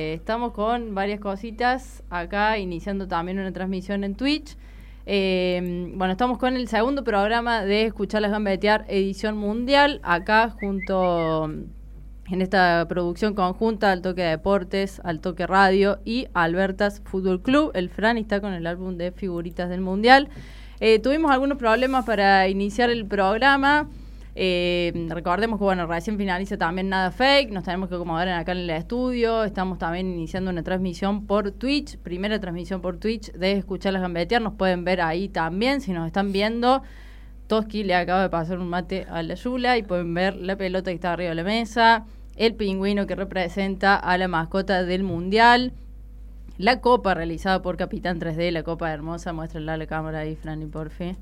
Estamos con varias cositas acá, iniciando también una transmisión en Twitch. Eh, bueno, estamos con el segundo programa de Escuchar las Gambetear, edición mundial, acá junto en esta producción conjunta al Toque de Deportes, al Toque Radio y Albertas Fútbol Club. El Fran está con el álbum de figuritas del mundial. Eh, tuvimos algunos problemas para iniciar el programa. Eh, recordemos que, bueno, recién finaliza también Nada Fake, nos tenemos que acomodar acá en el estudio, estamos también iniciando una transmisión por Twitch, primera transmisión por Twitch de Escuchar las Gambetear, nos pueden ver ahí también, si nos están viendo. Toski le acaba de pasar un mate a la Yula y pueden ver la pelota que está arriba de la mesa, el pingüino que representa a la mascota del Mundial, la copa realizada por Capitán 3D, la copa hermosa, muéstrala a la cámara ahí, Franny, por fin.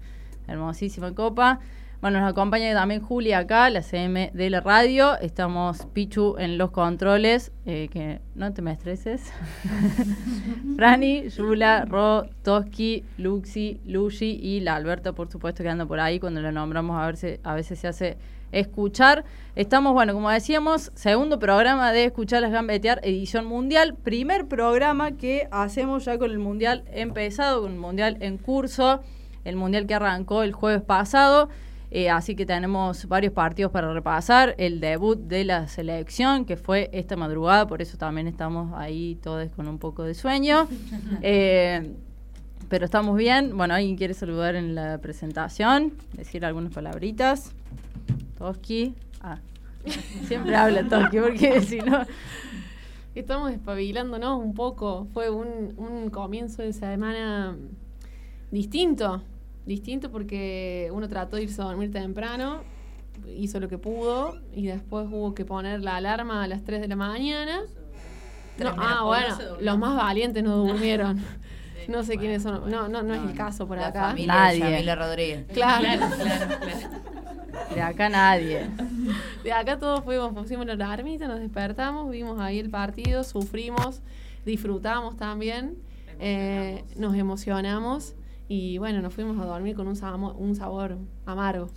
Hermosísima copa. Bueno, nos acompaña también Julia acá, la CM de la radio. Estamos Pichu en los controles, eh, que no te me estreses. Franny, Yula, Ro, Toski, Luxi, Luigi y la Alberta, por supuesto, que anda por ahí. Cuando la nombramos, a, ver a veces se hace escuchar. Estamos, bueno, como decíamos, segundo programa de Escuchar las Gambetear, edición mundial. Primer programa que hacemos ya con el mundial empezado, con el mundial en curso. El mundial que arrancó el jueves pasado. Eh, así que tenemos varios partidos para repasar. El debut de la selección, que fue esta madrugada, por eso también estamos ahí todos con un poco de sueño. Eh, pero estamos bien. Bueno, ¿alguien quiere saludar en la presentación? Decir algunas palabritas. Toski. Ah, siempre habla Toski, porque si no... Estamos espabilándonos un poco. Fue un, un comienzo de semana distinto distinto porque uno trató de irse a dormir temprano, hizo lo que pudo y después hubo que poner la alarma a las 3 de la mañana. ah, bueno, los más valientes no durmieron. no sé quiénes son. No, no, no es el caso por acá. nadie. Rodríguez. Claro. claro, De acá nadie. De acá todos fuimos, pusimos la alarmita, nos despertamos, vimos ahí el partido, sufrimos, disfrutamos también, eh, nos emocionamos y bueno, nos fuimos a dormir con un, sabor, un sabor amargo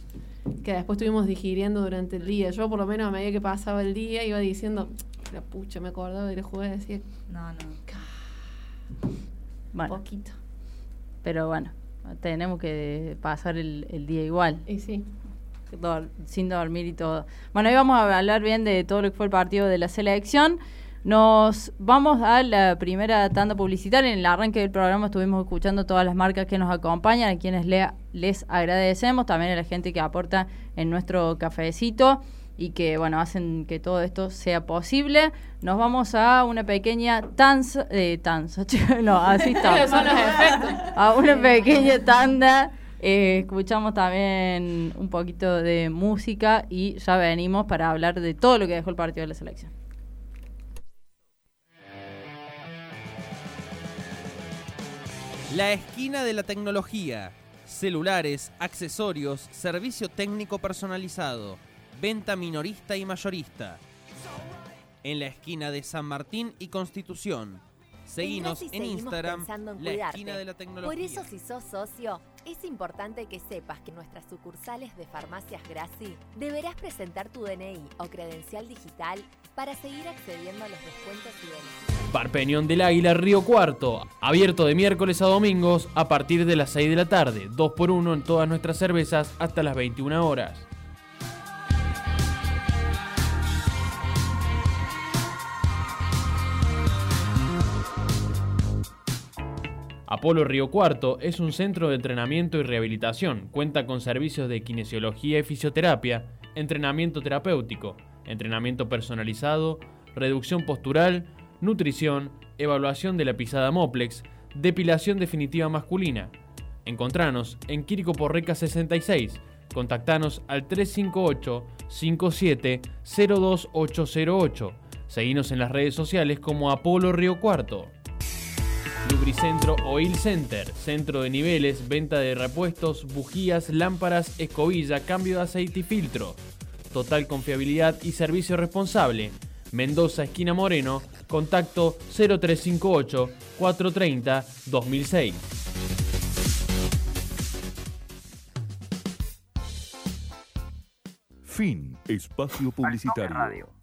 que después estuvimos digiriendo durante el día. Yo por lo menos a medida que pasaba el día iba diciendo, la pucha, me acordaba del juego y decía, no, no. Bueno. Poquito. Pero bueno, tenemos que pasar el, el día igual. Y sí. sin dormir y todo. Bueno, hoy vamos a hablar bien de todo lo que fue el partido de la selección. Nos vamos a la primera tanda publicitaria. En el arranque del programa estuvimos escuchando todas las marcas que nos acompañan, a quienes les agradecemos, también a la gente que aporta en nuestro cafecito y que bueno hacen que todo esto sea posible. Nos vamos a una pequeña tanza, eh, tanza, no, así a una pequeña tanda. Eh, escuchamos también un poquito de música y ya venimos para hablar de todo lo que dejó el partido de la selección. La esquina de la tecnología. Celulares, accesorios, servicio técnico personalizado, venta minorista y mayorista. En la esquina de San Martín y Constitución. Seguinos en Instagram, la esquina de la tecnología. Por eso si sos socio, es importante que sepas que nuestras sucursales de Farmacias Graci deberás presentar tu DNI o credencial digital para seguir accediendo a los descuentos y beneficios. Parpeñón del Águila Río Cuarto, abierto de miércoles a domingos a partir de las 6 de la tarde, 2 por 1 en todas nuestras cervezas hasta las 21 horas. Apolo Río Cuarto es un centro de entrenamiento y rehabilitación. Cuenta con servicios de kinesiología y fisioterapia, entrenamiento terapéutico, entrenamiento personalizado, reducción postural, nutrición, evaluación de la pisada Moplex, depilación definitiva masculina. Encontranos en Quirico Porreca 66. Contactanos al 358 57 02808. Seguinos en las redes sociales como Apolo Río Cuarto. Lubricentro Oil Center, centro de niveles, venta de repuestos, bujías, lámparas, escobilla, cambio de aceite y filtro. Total confiabilidad y servicio responsable. Mendoza, esquina Moreno, contacto 0358 430 2006. Fin, espacio publicitario.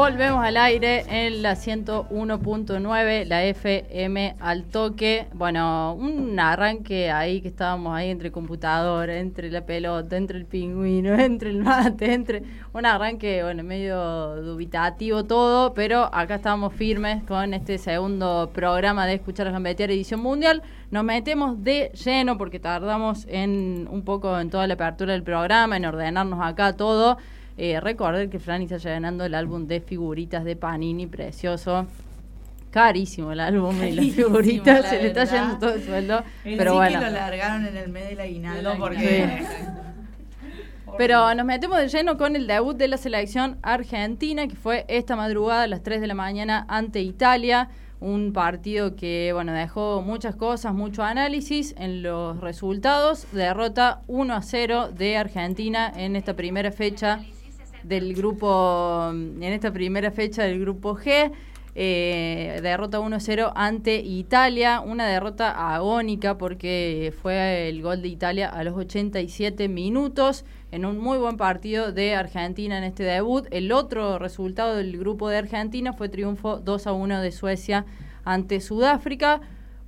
Volvemos al aire en la 101.9, la FM al toque. Bueno, un arranque ahí que estábamos ahí entre computadora, entre la pelota, entre el pingüino, entre el mate, entre un arranque, bueno, medio dubitativo todo, pero acá estamos firmes con este segundo programa de Escuchar a Gambetear edición mundial. Nos metemos de lleno porque tardamos en un poco en toda la apertura del programa, en ordenarnos acá todo. Eh, recordar que Franny está llenando el álbum de figuritas de Panini, precioso. Carísimo el álbum y las figuritas, la se le está yendo todo el sueldo. En pero sí bueno. que lo largaron en el mes del aguinaldo porque... Pero nos metemos de lleno con el debut de la selección argentina, que fue esta madrugada a las 3 de la mañana ante Italia. Un partido que bueno dejó muchas cosas, mucho análisis en los resultados. Derrota 1 a 0 de Argentina en esta primera fecha del grupo, en esta primera fecha del grupo G. Eh, derrota 1-0 ante Italia, una derrota agónica porque fue el gol de Italia a los 87 minutos en un muy buen partido de Argentina en este debut. El otro resultado del grupo de Argentina fue triunfo 2 a 1 de Suecia ante Sudáfrica.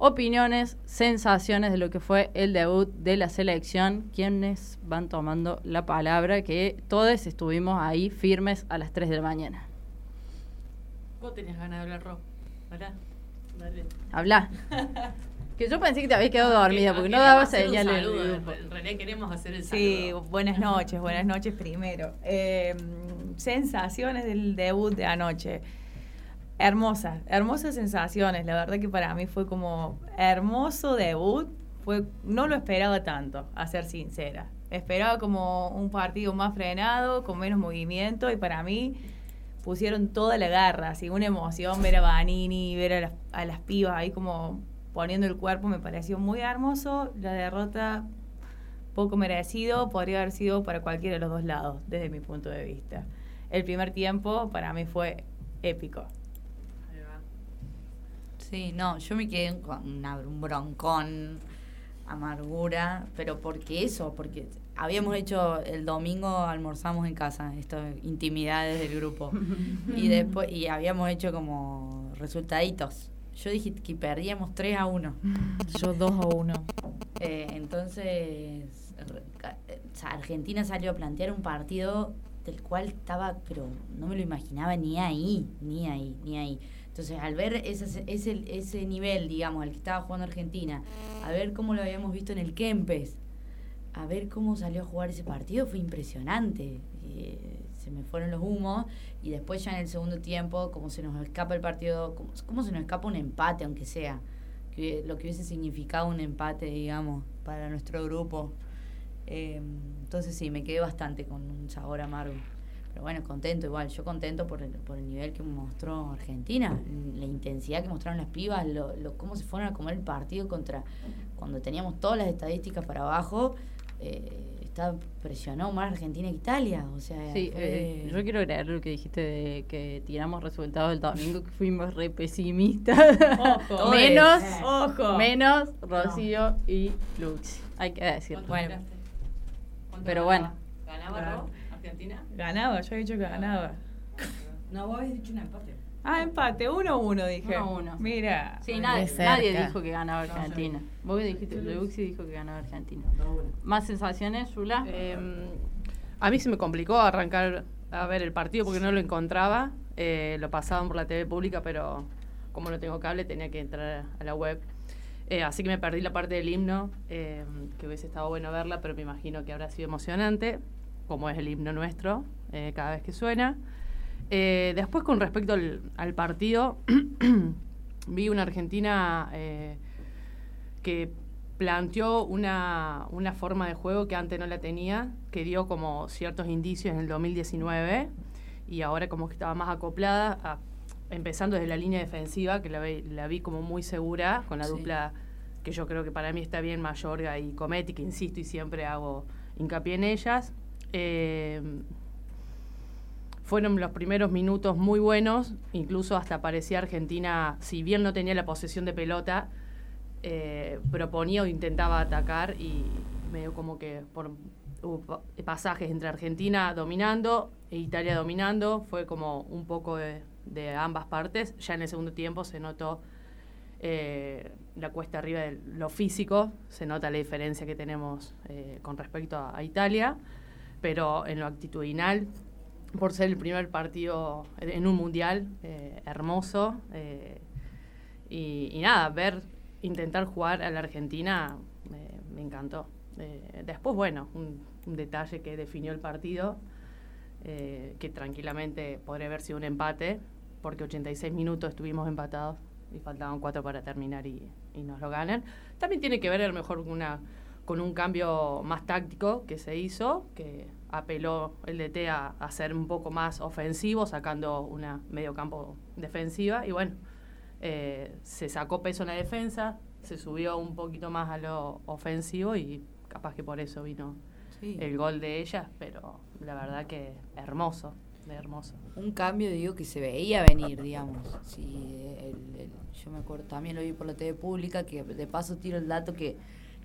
Opiniones, sensaciones de lo que fue el debut de la selección, quienes van tomando la palabra, que todos estuvimos ahí firmes a las 3 de la mañana. Vos tenías ganas de hablar, Ro. ¿Verdad? Dale. Habla. Que yo pensé que te habías quedado dormida porque no daba señales. saludo, En realidad queremos hacer el Sí, saludo. buenas noches, buenas noches primero. Eh, sensaciones del debut de anoche. Hermosas, hermosas sensaciones. La verdad que para mí fue como hermoso debut. Fue, no lo esperaba tanto, a ser sincera. Esperaba como un partido más frenado, con menos movimiento y para mí pusieron toda la garra, así una emoción ver a Vanini, ver a las, a las pibas ahí como poniendo el cuerpo me pareció muy hermoso. La derrota poco merecido, podría haber sido para cualquiera de los dos lados, desde mi punto de vista. El primer tiempo para mí fue épico. Sí, no, yo me quedé con una- un broncón, amargura, pero porque eso, porque habíamos hecho el domingo almorzamos en casa, esto intimidades del grupo. y después y habíamos hecho como resultaditos. Yo dije que perdíamos 3 a 1. Yo 2 a 1. Eh, entonces, eh, o sea, Argentina salió a plantear un partido del cual estaba, pero no me lo imaginaba ni ahí, ni ahí, ni ahí. Entonces, al ver ese, ese, ese nivel, digamos, al que estaba jugando Argentina, a ver cómo lo habíamos visto en el Kempes, a ver cómo salió a jugar ese partido, fue impresionante. Eh, se me fueron los humos y después ya en el segundo tiempo, como se nos escapa el partido, como, se nos escapa un empate, aunque sea lo que hubiese significado un empate, digamos, para nuestro grupo. Eh, entonces sí, me quedé bastante con un sabor amargo. Pero bueno, contento igual, yo contento por el, por el nivel que mostró Argentina, la intensidad que mostraron las pibas, lo, lo, cómo se fueron a comer el partido contra cuando teníamos todas las estadísticas para abajo. Eh, está, presionó más Argentina que Italia. O sea, Sí, fue- eh, yo quiero agregar lo que dijiste de que tiramos resultados del domingo, que fuimos re pesimistas. Ojo. menos, Ojo. menos Rocío y Lux. Hay que decirlo. Bueno. Pero bueno. ¿Ganaba Ro? ¿Argentina? Ganaba, yo he dicho que ganaba. No, vos habéis dicho un empate. Ah, empate, 1-1 dije. 1-1. Mira. Sí, nadie, nadie dijo que ganaba Argentina. Vos dijiste, Luxi dijo que ganaba Argentina. ¿Más sensaciones, Yula? Eh, a mí se me complicó arrancar a ver el partido porque no lo encontraba. Eh, lo pasaban por la TV pública, pero como no tengo cable tenía que entrar a la web. Eh, así que me perdí la parte del himno, eh, que hubiese estado bueno verla, pero me imagino que habrá sido emocionante, como es el himno nuestro, eh, cada vez que suena. Eh, después, con respecto al, al partido, vi una Argentina eh, que planteó una, una forma de juego que antes no la tenía, que dio como ciertos indicios en el 2019 y ahora como que estaba más acoplada, a- empezando desde la línea defensiva, que la, la vi como muy segura, con la Sí. dupla que yo creo que para mí está bien Mayorga y Cometti, que insisto y siempre hago hincapié en ellas. Eh, fueron los primeros minutos muy buenos, incluso hasta parecía Argentina, si bien no tenía la posesión de pelota, eh, proponía o intentaba atacar y medio como que por hubo pa- pasajes entre Argentina dominando e Italia dominando, fue como un poco de, ambas partes. Ya en el segundo tiempo se notó eh, la cuesta arriba de lo físico, se nota la diferencia que tenemos eh, con respecto a Italia, pero en lo actitudinal, por ser el primer partido en un mundial, eh, hermoso. eh, y, nada, ver, intentar jugar a la Argentina me encantó. Eh, después, bueno, un, detalle que definió el partido, que tranquilamente podría haber sido un empate, porque 86 minutos estuvimos empatados y faltaban cuatro para terminar y, y nos lo ganan. También tiene que ver a lo mejor con una con un cambio más táctico que se hizo, que apeló el DT a, a ser un poco más ofensivo, sacando una medio campo defensiva. Y bueno, eh, se sacó peso en la defensa, se subió un poquito más a lo ofensivo y capaz que por eso vino Sí. el gol de ella, pero la verdad que hermoso, de hermoso. un cambio, digo, que se veía venir, digamos. Sí, el- el- yo me acuerdo, también lo vi por la TV pública, que de paso tiro el dato que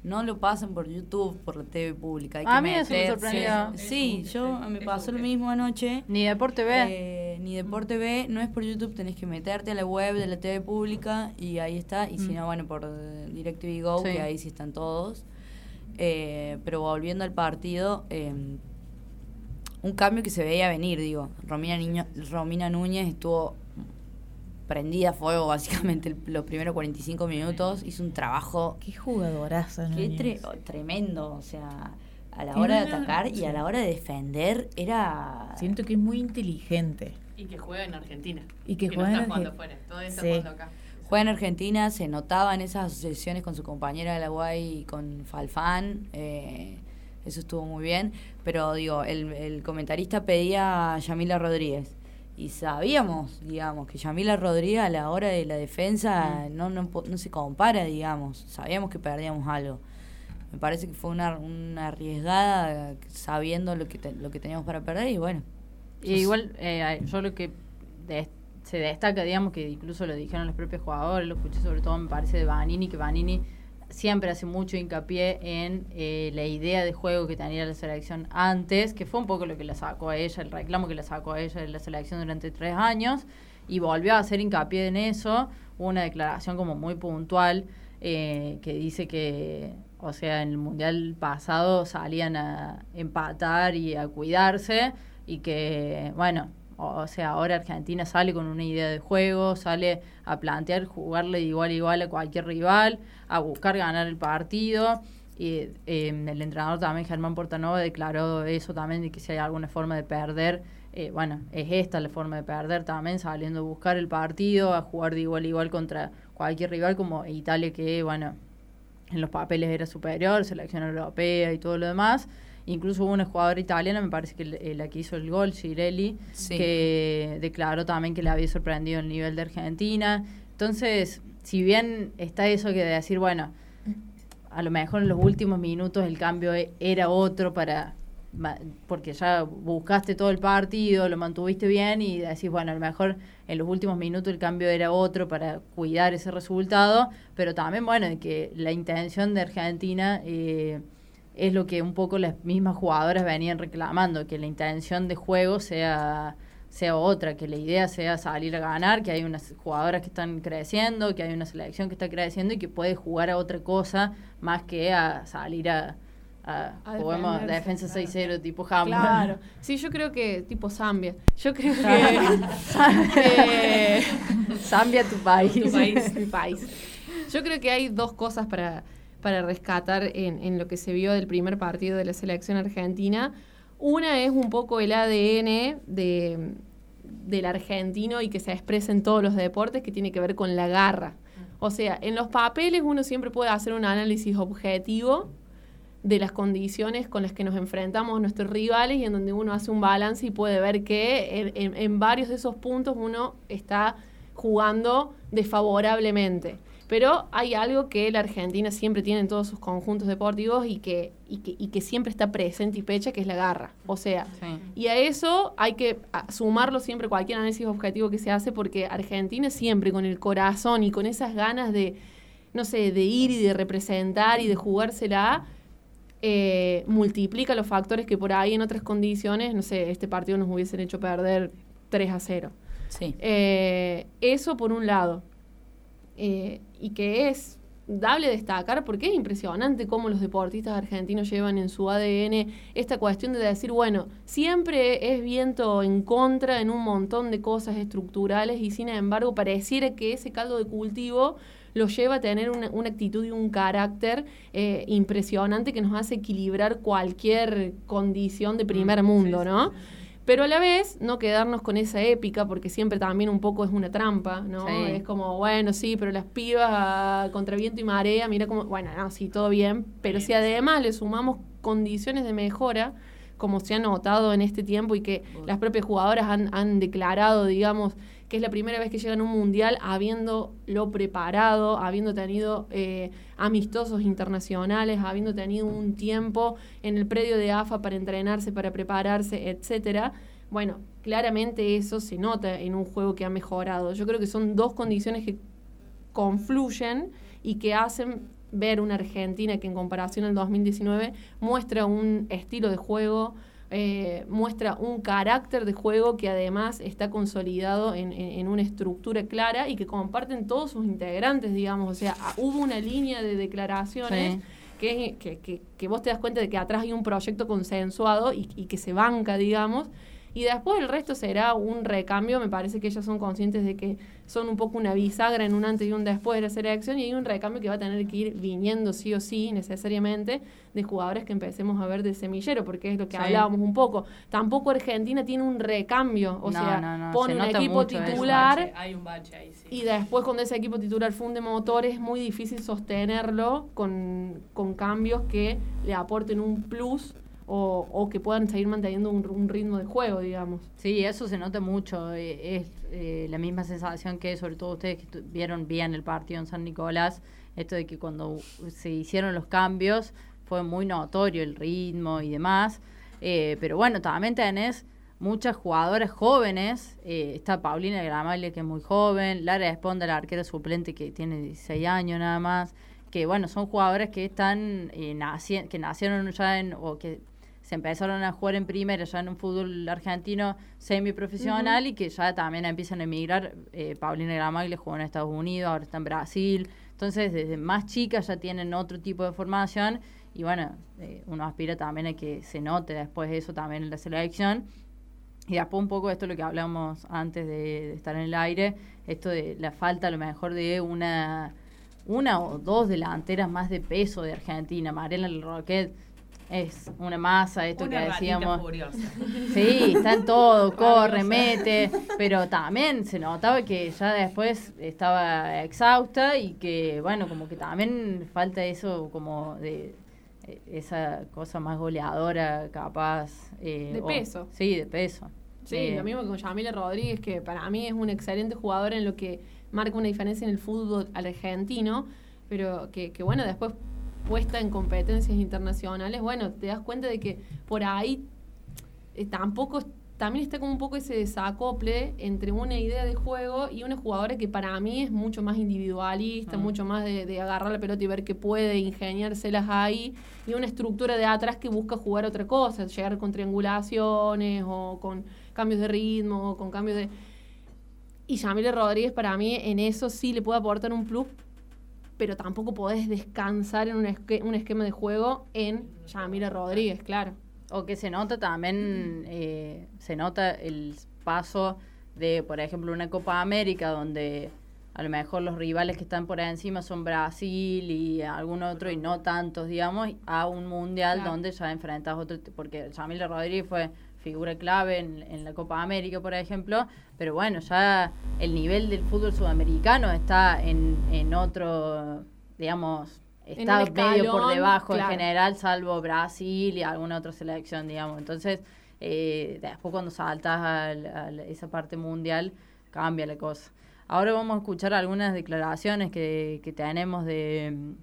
no lo pasan por YouTube, por la TV pública. Hay A que mí eso me sorprendió. Sí, yo me pasó lo mismo anoche. Ni Deporte B. Eh, ni Deporte B, no es por YouTube, tenés que meterte a la web de la TV pública y ahí está. Y si Mm. no, bueno, por DirecTV Go, Sí. que ahí sí están todos. Eh, pero volviendo al partido, eh, un cambio que se veía venir, digo. Romina, Niño, Romina Núñez estuvo prendida a fuego básicamente el- los primeros 45 minutos. Hizo un trabajo Qué jugadoraza, Qué tre- oh, tremendo, o sea, a la hora de atacar y a la hora de defender era... Siento que es muy inteligente. Y que juega en Argentina. Y que no juega en está jugando Argen- afuera, todavía está Sí. jugando acá. Juega en Argentina, se notaba en esas asociaciones con su compañera de la UAI y con Falfán, eh, eso estuvo muy bien, pero digo, el, el comentarista pedía a Yamila Rodríguez y sabíamos, digamos, que Yamila Rodríguez a la hora de la defensa no, no, po- no se compara, digamos. Sabíamos que perdíamos algo. Me parece que fue una, una arriesgada sabiendo lo que, te- lo que teníamos para perder y bueno. Y igual, eh, yo lo que de- se destaca, digamos, que incluso lo dijeron los propios jugadores, lo escuché sobre todo, me parece, de Vanini, que Vanini siempre hace mucho hincapié en eh, la idea de juego que tenía la selección antes, que fue un poco lo que la sacó a ella, el reclamo que la sacó a ella de la selección durante tres años, y volvió a hacer hincapié en eso, Hubo una declaración como muy puntual eh, que dice que, o sea, en el Mundial pasado salían a empatar y a cuidarse, y que, bueno, o sea, ahora Argentina sale con una idea de juego, sale a plantear jugarle de igual a igual a cualquier rival, a buscar ganar el partido. Y eh, el entrenador también, Germán Portanova, declaró eso también, de que si hay alguna forma de perder, eh, bueno, es esta la forma de perder también, saliendo a buscar el partido, a jugar de igual a igual contra cualquier rival como Italia, que, bueno, en los papeles era superior, selección europea y todo lo demás. Incluso hubo una jugadora italiana, me parece que l- la que hizo el gol, Girelli, Sí. que declaró también que le había sorprendido el nivel de Argentina. Entonces, si bien está eso que de decir, bueno, a lo mejor en los últimos minutos el cambio e- era otro para porque ya buscaste todo el partido, lo mantuviste bien y decís, bueno, a lo mejor en los últimos minutos el cambio era otro para cuidar ese resultado, pero también, bueno, de que la intención de Argentina eh, es lo que un poco las mismas jugadoras venían reclamando, que la intención de juego sea sea otra, que la idea sea salir a ganar, que hay unas jugadoras que están creciendo, que hay una selección que está creciendo y que puede jugar a otra cosa más que a salir a, a, A juguemos defenderse, defensa 6-0 tipo Hamburg. Claro. Sí, yo creo que tipo Zambia. Yo creo que eh, Zambia, tu país. tu país, mi país. Yo creo que hay dos cosas para, para rescatar en, en lo que se vio del primer partido de la selección argentina. Una es un poco el ADN de, del argentino y que se expresa en todos los deportes, que tiene que ver con la garra. O sea, en los papeles uno siempre puede hacer un análisis objetivo de las condiciones con las que nos enfrentamos nuestros rivales y en donde uno hace un balance y puede ver que en, en- en varios de esos puntos uno está jugando desfavorablemente. Pero hay algo que la Argentina siempre tiene en todos sus conjuntos deportivos y que, y que, y que siempre está presente y pecha, que es la garra. O sea, Sí. y a eso hay que sumarlo siempre cualquier análisis objetivo que se hace porque Argentina siempre con el corazón y con esas ganas de, no sé, de ir y de representar y de jugársela, eh, multiplica los factores que por ahí en otras condiciones, no sé, este partido nos hubiesen hecho perder 3 a 0. Sí. Eh, eso por un lado. Eh, y que es dable destacar porque es impresionante cómo los deportistas argentinos llevan en su ADN esta cuestión de decir, bueno, siempre es viento en contra en un montón de cosas estructurales y sin embargo pareciera que ese caldo de cultivo lo lleva a tener una, una actitud y un carácter eh, impresionante que nos hace equilibrar cualquier condición de primer mundo, ¿no? Pero a la vez, no quedarnos con esa épica, porque siempre también un poco es una trampa, ¿no? Sí. Es como, bueno, sí, pero las pibas ah, contra viento y marea, mira como, bueno, no, sí, todo bien, pero si además le sumamos condiciones de mejora, como se ha notado en este tiempo y que las propias jugadoras han, han declarado, digamos, que es la primera vez que llegan a un mundial habiéndolo preparado, habiendo tenido eh, amistosos internacionales, habiendo tenido un tiempo en el predio de AFA para entrenarse, para prepararse, etcétera. Bueno, claramente eso se nota en un juego que ha mejorado. Yo creo que son dos condiciones que confluyen y que hacen ver una Argentina que en comparación al 2019 muestra un estilo de juego, eh, muestra un carácter de juego que además está consolidado en, en- en una estructura clara y que comparten todos sus integrantes, digamos. O sea, ah, hubo una línea de declaraciones Sí. que, que, que- que vos te das cuenta de que atrás hay un proyecto consensuado y, y que se banca, digamos. Y después el resto será un recambio. Me parece que ellas son conscientes de que son un poco una bisagra en un antes y un después de la selección y hay un recambio que va a tener que ir viniendo sí o sí, necesariamente, de jugadores que empecemos a ver de semillero, porque es lo que Sí. hablábamos un poco. Tampoco Argentina tiene un recambio, o No, sea, no, no, pone se un equipo eso. titular Hay un bache ahí, sí. y después cuando ese equipo titular funde motor es muy difícil sostenerlo con, con cambios que le aporten un plus o, que puedan seguir manteniendo un, un ritmo de juego, digamos. Sí, eso se nota mucho. eh, Es eh, la misma sensación que, sobre todo ustedes que vieron bien el partido en San Nicolás, esto de que cuando se hicieron los cambios fue muy notorio el ritmo y demás. Eh, pero bueno, también tenés muchas jugadoras jóvenes. está Paulina Gramalle, que es muy joven. Lara Esponda, la arquera suplente, que tiene 16 años nada más. Que bueno, son jugadoras que están eh, naci- que nacieron ya en, o que se empezaron a jugar en primera ya en un fútbol argentino semiprofesional y que ya también empiezan a emigrar. Eh, Paulina Gramagle jugó en Estados Unidos, ahora está en Brasil. Entonces, desde más chicas ya tienen otro tipo de formación y bueno, eh, uno aspira también a que se note después eso también en la selección. Y después un poco esto es lo que hablamos antes de, de estar en el aire, esto de la falta a lo mejor de una, una o dos delanteras más de peso de Argentina. Mariela Roquet es una masa, esto Una que decíamos. furiosa. Sí, está en todo, corre, mete, pero también se notaba que ya después estaba exhausta y que, bueno, como que también falta eso como de eh, esa cosa más goleadora, capaz. eh, De o- peso. sí, de peso. Sí, Eh, lo mismo con Yamila Rodríguez, que para mí es un excelente jugador en lo que marca una diferencia en el fútbol argentino, pero que, que bueno, después puesta en competencias internacionales, bueno, te das cuenta de que por ahí eh, tampoco también está como un poco ese desacople entre una idea de juego y una jugadora que para mí es mucho más individualista, Mm. mucho más de, de agarrar la pelota y ver que puede ingeniárselas ahí, y una estructura de atrás que busca jugar otra cosa, llegar con triangulaciones o con cambios de ritmo, o con cambios de... Y Yamile Rodríguez para mí en eso sí le puede aportar un plus, pero tampoco podés descansar en un, esque- un esquema de juego en Yamile Rodríguez, claro. O que se nota también, eh, se nota el paso de, por ejemplo, una Copa América donde a lo mejor los rivales que están por encima son Brasil y algún otro y no tantos, digamos, a un mundial Claro. donde ya enfrentas otro, porque Yamila Rodríguez fue figura clave en, en la Copa América, por ejemplo, pero bueno, ya el nivel del fútbol sudamericano está en, en otro, digamos, está medio por debajo claro. en general, salvo Brasil y alguna otra selección, digamos. Entonces, eh, después cuando saltas a, esa parte mundial, cambia la cosa. Ahora vamos a escuchar algunas declaraciones que, que tenemos de,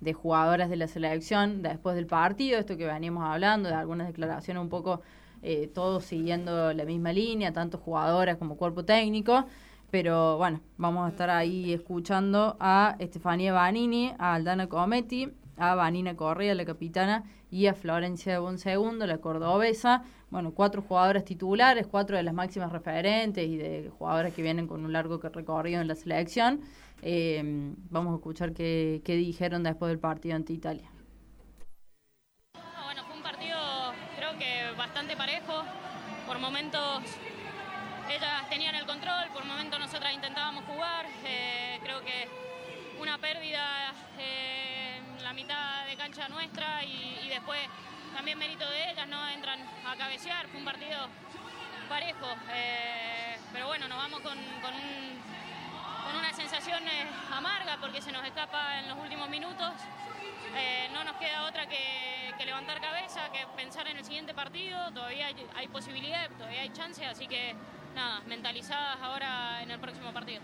de jugadoras de la selección después del partido, esto que veníamos hablando, de algunas declaraciones un poco eh, todos siguiendo la misma línea, tanto jugadoras como cuerpo técnico. Pero bueno, vamos a estar ahí escuchando a Estefanía Banini, a Aldana Cometti, a Vanina Correa, la capitana, y a Florencia Bonsegundo, la cordobesa. Bueno, cuatro jugadoras titulares, cuatro de las máximas referentes y de jugadoras que vienen con un largo recorrido en la selección. Eh, vamos a escuchar qué dijeron después del partido ante Italia. Momentos ellas tenían el control, por momentos nosotras intentábamos jugar. Eh, creo que una pérdida eh, la mitad de cancha nuestra y, y después también mérito de ellas, no entran a cabecear. Fue un partido parejo. eh, pero bueno, nos vamos con, con un- con una sensación eh, amarga porque se nos escapa en los últimos minutos. Eh, no nos queda otra que, levantar cabeza, que pensar en el siguiente partido. Todavía hay, hay posibilidad, todavía hay chance, así que nada, mentalizadas ahora en el próximo partido.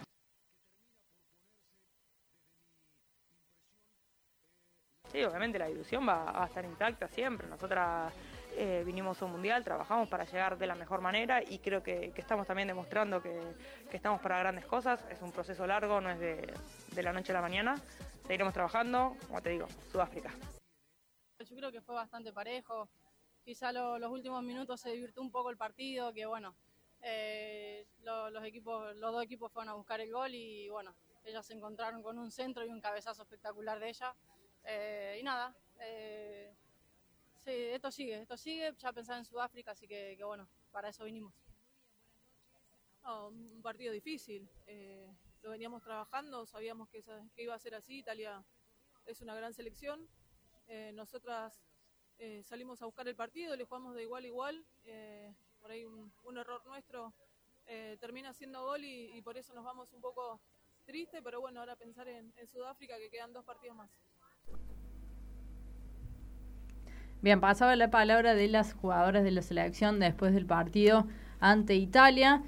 Sí, obviamente la ilusión va a estar intacta siempre. Nosotras eh, vinimos a un mundial, trabajamos para llegar de la mejor manera y creo que, estamos también demostrando que, que estamos para grandes cosas. Es un proceso largo, no es de, de la noche a la mañana. Seguiremos trabajando, como te digo, Sudáfrica. Yo creo que fue bastante parejo. Quizá lo- los últimos minutos se divirtió un poco el partido, que bueno, eh, lo- los, equipos, los dos equipos fueron a buscar el gol y bueno, ellas se encontraron con un centro y un cabezazo espectacular de ella. Eh, y nada, sí, esto sigue, esto sigue, ya pensaba en Sudáfrica, así que, bueno, para eso vinimos. No, un partido difícil. eh, lo veníamos trabajando, sabíamos que, que iba a ser así. Italia es una gran selección. eh, nosotras eh, salimos a buscar el partido, le jugamos de igual a igual. eh, por ahí un, error nuestro eh, termina siendo gol y, por eso nos vamos un poco triste, pero bueno, ahora pensar en, en Sudáfrica que quedan dos partidos más. Bien, pasaba la palabra de las jugadoras de la selección después del partido ante Italia.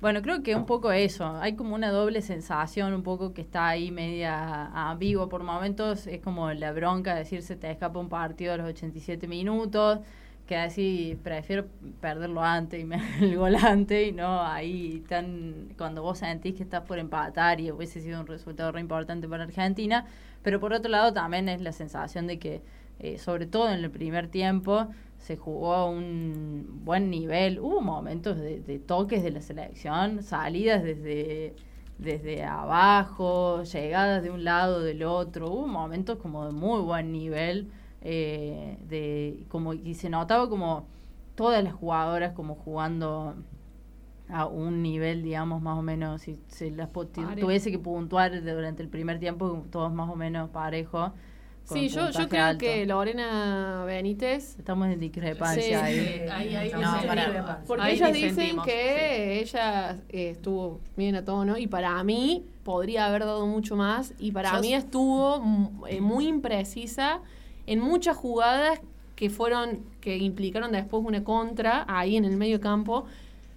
Bueno, creo que un poco eso, hay como una doble sensación, un poco que está ahí media ambigua por momentos, es como la bronca de decir se te escapa un partido a los 87 minutos, que así prefiero perderlo antes y me el gol antes y no ahí tan cuando vos sentís que estás por empatar y hubiese sido un resultado re importante para Argentina, pero por otro lado también es la sensación de que eh, sobre todo en el primer tiempo se jugó a un buen nivel, hubo momentos de, de toques de la selección, salidas desde desde abajo, llegadas de un lado del otro, hubo momentos como de muy buen nivel eh, de como y se notaba como todas las jugadoras como jugando a un nivel digamos más o menos si se las tuviese que puntuar durante el primer tiempo todos más o menos parejo. con Sí, yo, yo creo alto. que Lorena Benítez. estamos en discrepancia Sí. ahí. Ahí, ahí, No, para- Porque Ahí ellas dicen que ella eh, estuvo bien a tono y para mí podría haber dado mucho más y para Yo mí estuvo mm, eh, muy imprecisa en muchas jugadas que fueron que implicaron después una contra ahí en el medio campo,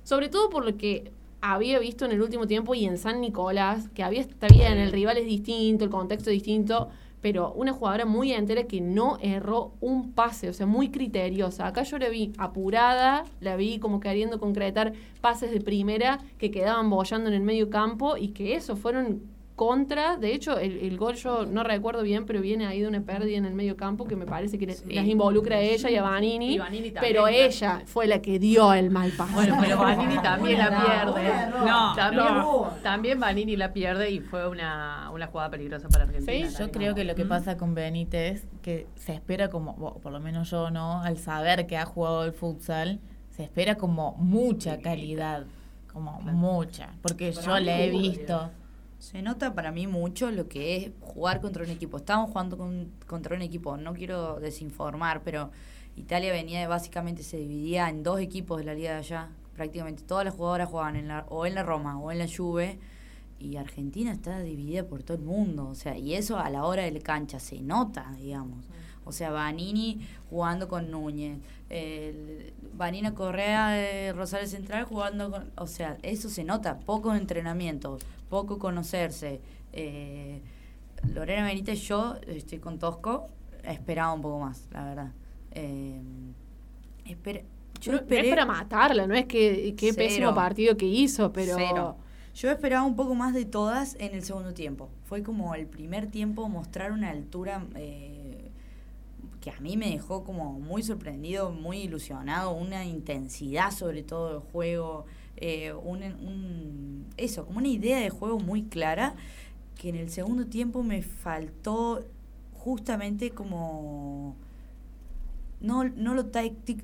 sobre todo por lo que había visto en el último tiempo y en San Nicolás, que había está bien, el rival es distinto, el contexto es distinto, pero una jugadora muy entera que no erró un pase, o sea, muy criteriosa. Acá yo la vi apurada, la vi como queriendo concretar pases de primera que quedaban bollando en el medio campo y que eso fueron contra. De hecho, el, el gol yo no recuerdo bien, pero viene ahí de una pérdida en el medio campo que me parece que les- las involucra a ella y a Vanini. Y Vanini también, pero ella fue la que dio el mal pase. Bueno, pero Vanini también la pierde. No, también, no. también Vanini la pierde y fue una, una jugada peligrosa para Argentina. Yo creo que lo que pasa con Benítez, que se espera como, por lo menos yo no, al saber que ha jugado el futsal, se espera como mucha calidad, como mucha, porque yo le he visto. Se nota para mí mucho lo que es jugar contra un equipo. Estábamos jugando con- contra un equipo, no quiero desinformar, pero Italia venía de básicamente se dividía en dos equipos de la liga de allá. Prácticamente todas las jugadoras jugaban en la, o en la Roma o en la Juve y Argentina está dividida por todo el mundo. O sea, y eso a la hora de la cancha se nota, digamos. O sea, Vanini jugando con Núñez, el- Vanina Correa de Rosario Central jugando con... O sea, eso se nota, poco entrenamiento, poco conocerse. Eh, Lorena Benítez, yo estoy con Tosco, esperaba un poco más, la verdad. Eh, espera, yo No- es para matarla, no es que qué pésimo partido que hizo, pero Cero. Yo esperaba un poco más de todas en el segundo tiempo. Fue como el primer tiempo mostrar una altura eh, que a mí me dejó como muy sorprendido, muy ilusionado, una intensidad sobre todo del juego, eh, un, un- eso, como una idea de juego muy clara que en el segundo tiempo me faltó justamente como no, no, lo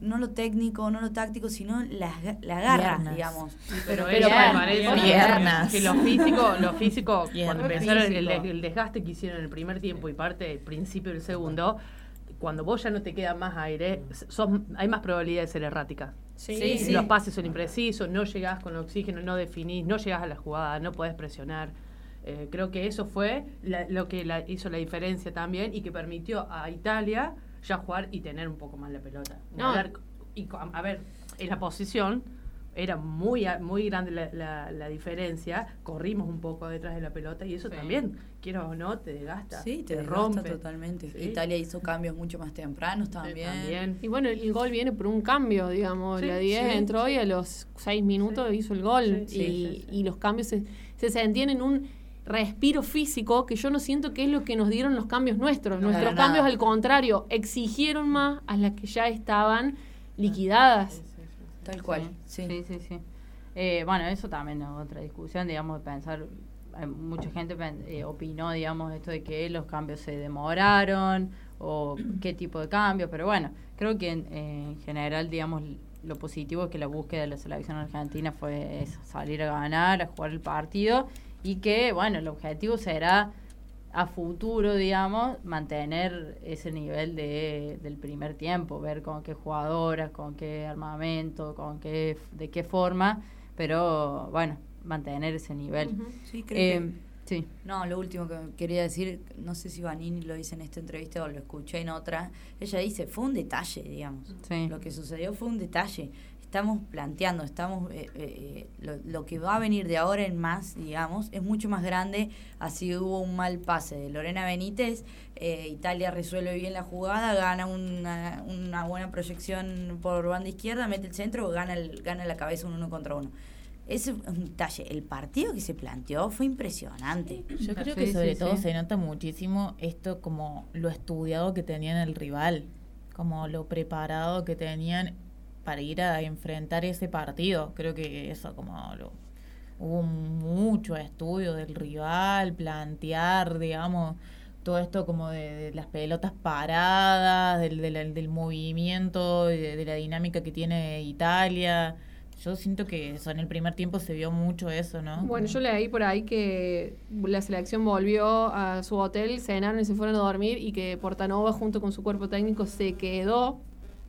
no lo técnico, no lo táctico, sino las ga- la garra, Piernas. digamos. Pero, Pero ella me bien, parece piernas. que lo físico, lo físico Piernas. cuando empezaron el, el desgaste que hicieron en el primer tiempo y parte del principio del segundo, cuando vos ya no te queda más aire, sos, hay más probabilidad de ser errática. Sí, sí. Los pases son imprecisos, no llegás con oxígeno, no definís, no llegás a la jugada, no podés presionar. Eh, creo que eso fue la- lo que la- hizo la diferencia también y que permitió a Italia ya jugar y tener un poco más la pelota. No. y, a ver, en la posición era muy a- muy grande la, la- la diferencia, corrimos un poco detrás de la pelota y eso también, quiero o no, te desgasta, Sí, te, te desgasta rompe. totalmente. Sí. Italia hizo cambios mucho más tempranos también. También. Y bueno, el gol viene por un cambio, digamos. Sí, la 10 sí. entró y a los 6 minutos hizo el gol. Sí, y, sí, sí. y los cambios se, se sentían en un respiro físico que yo no siento que es lo que nos dieron los cambios nuestros. No, Nuestros cambios, nada. al contrario, exigieron más a las que ya estaban liquidadas. Tal cual, sí. Sí, sí, sí. Eh, bueno, eso también es otra discusión, digamos, de pensar, eh, mucha gente eh, opinó, digamos, esto de que los cambios se demoraron o qué tipo de cambios, pero bueno, creo que en, en general, digamos, lo positivo es que la búsqueda de la selección argentina fue eso, salir a ganar, a jugar el partido y que, bueno, el objetivo será a futuro, digamos, mantener ese nivel de, del primer tiempo, ver con qué jugadoras, con qué armamento, con qué, de qué forma, pero bueno, mantener ese nivel. Sí, creo Eh, que Sí. No, lo último que quería decir, no sé si Vanini lo dice en esta entrevista o lo escuché en otra, ella dice, fue un detalle, digamos. Sí. Lo que sucedió fue un detalle. Estamos planteando, estamos eh, eh, lo, lo que va a venir de ahora en más, digamos, es mucho más grande. Así hubo un mal pase de Lorena Benítez, eh, Italia resuelve bien la jugada, gana una, una buena proyección por banda izquierda, mete el centro, gana, el, gana la cabeza un uno contra uno. Ese es un detalle. El partido que se planteó fue impresionante. Yo creo que sobre todo se nota muchísimo esto como lo estudiado que tenían el rival, como lo preparado que tenían para ir a enfrentar ese partido. Creo que eso como lo hubo mucho estudio del rival, plantear, digamos, todo esto como de, las pelotas paradas, del, del, del movimiento, de, de la dinámica que tiene Italia. Yo siento que eso, en el primer tiempo se vio mucho eso, ¿no? Bueno, yo leí por ahí que la selección volvió a su hotel, cenaron y se fueron a dormir y que Portanova junto con su cuerpo técnico se quedó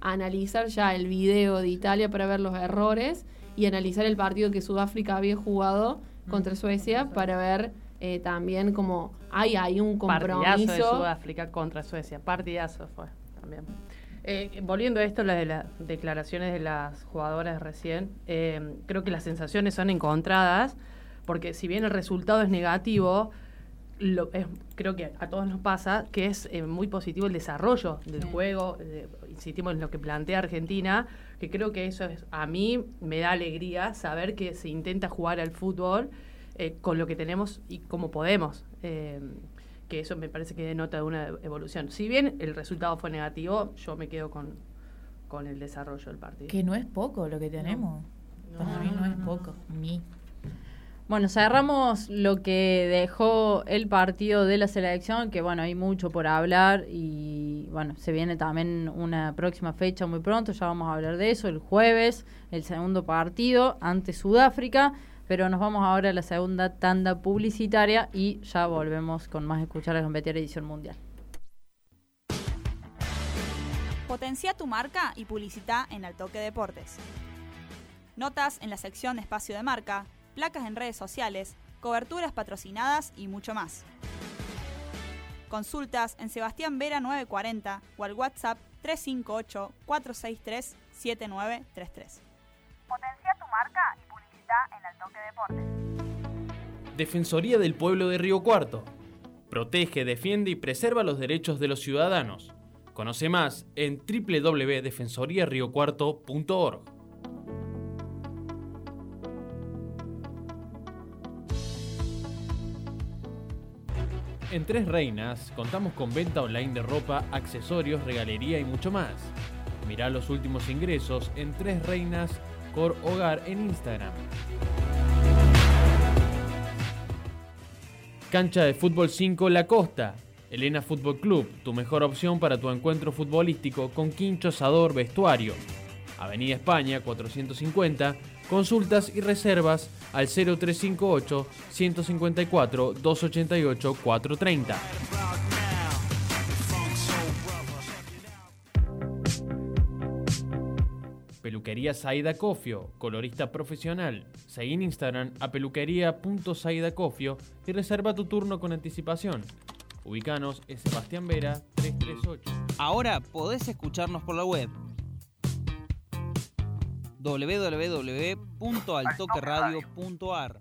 analizar ya el video de Italia para ver los errores y analizar el partido que Sudáfrica había jugado contra Suecia para ver eh, también como hay, hay un compromiso. Partidazo de Sudáfrica contra Suecia, partidazo fue también. Eh, volviendo a esto, las de las declaraciones de las jugadoras recién, eh, creo que las sensaciones son encontradas, porque si bien el resultado es negativo, lo, es, creo que a todos nos pasa que es eh, muy positivo el desarrollo del Sí. juego, eh, insistimos en lo que plantea Argentina, que creo que eso es, a mí me da alegría saber que se intenta jugar al fútbol eh, con lo que tenemos y como podemos. eh, que eso me parece que denota una evolución. Si bien el resultado fue negativo, yo me quedo con, con el desarrollo del partido. Que no es poco lo que tenemos. Para mí no es poco. Bueno, cerramos lo que dejó el partido de la selección, que bueno, hay mucho por hablar y bueno, se viene también una próxima fecha muy pronto, ya vamos a hablar de eso, el jueves, el segundo partido ante Sudáfrica, pero nos vamos ahora a la segunda tanda publicitaria y ya volvemos con más escuchar la competir edición mundial. Potencia tu marca y publicita en Altoque Deportes. Notas en la sección Espacio de Marca, placas en redes sociales, coberturas patrocinadas y mucho más. Consultas en Sebastián Vera 940 o al WhatsApp 358-463-7933. Potencia tu marca y publicita en Altoque Deportes. Defensoría del Pueblo de Río Cuarto. Protege, defiende y preserva los derechos de los ciudadanos. Conoce más en www.defensoriariocuarto.org. En Tres Reinas contamos con venta online de ropa, accesorios, regalería y mucho más. Mirá los últimos ingresos en Tres Reinas Cor Hogar en Instagram. Cancha de Fútbol 5 La Costa. Elena Fútbol Club, tu mejor opción para tu encuentro futbolístico con quincho, asador, vestuario. Avenida España 450. Consultas y reservas al 0358 154 288 430. Peluquería Saida Cofio, colorista profesional. Seguí en Instagram a peluquería.saidacofio y reserva tu turno con anticipación. Ubicanos en Sebastián Vera 338. Ahora podés escucharnos por la web www.altoqueradio.ar.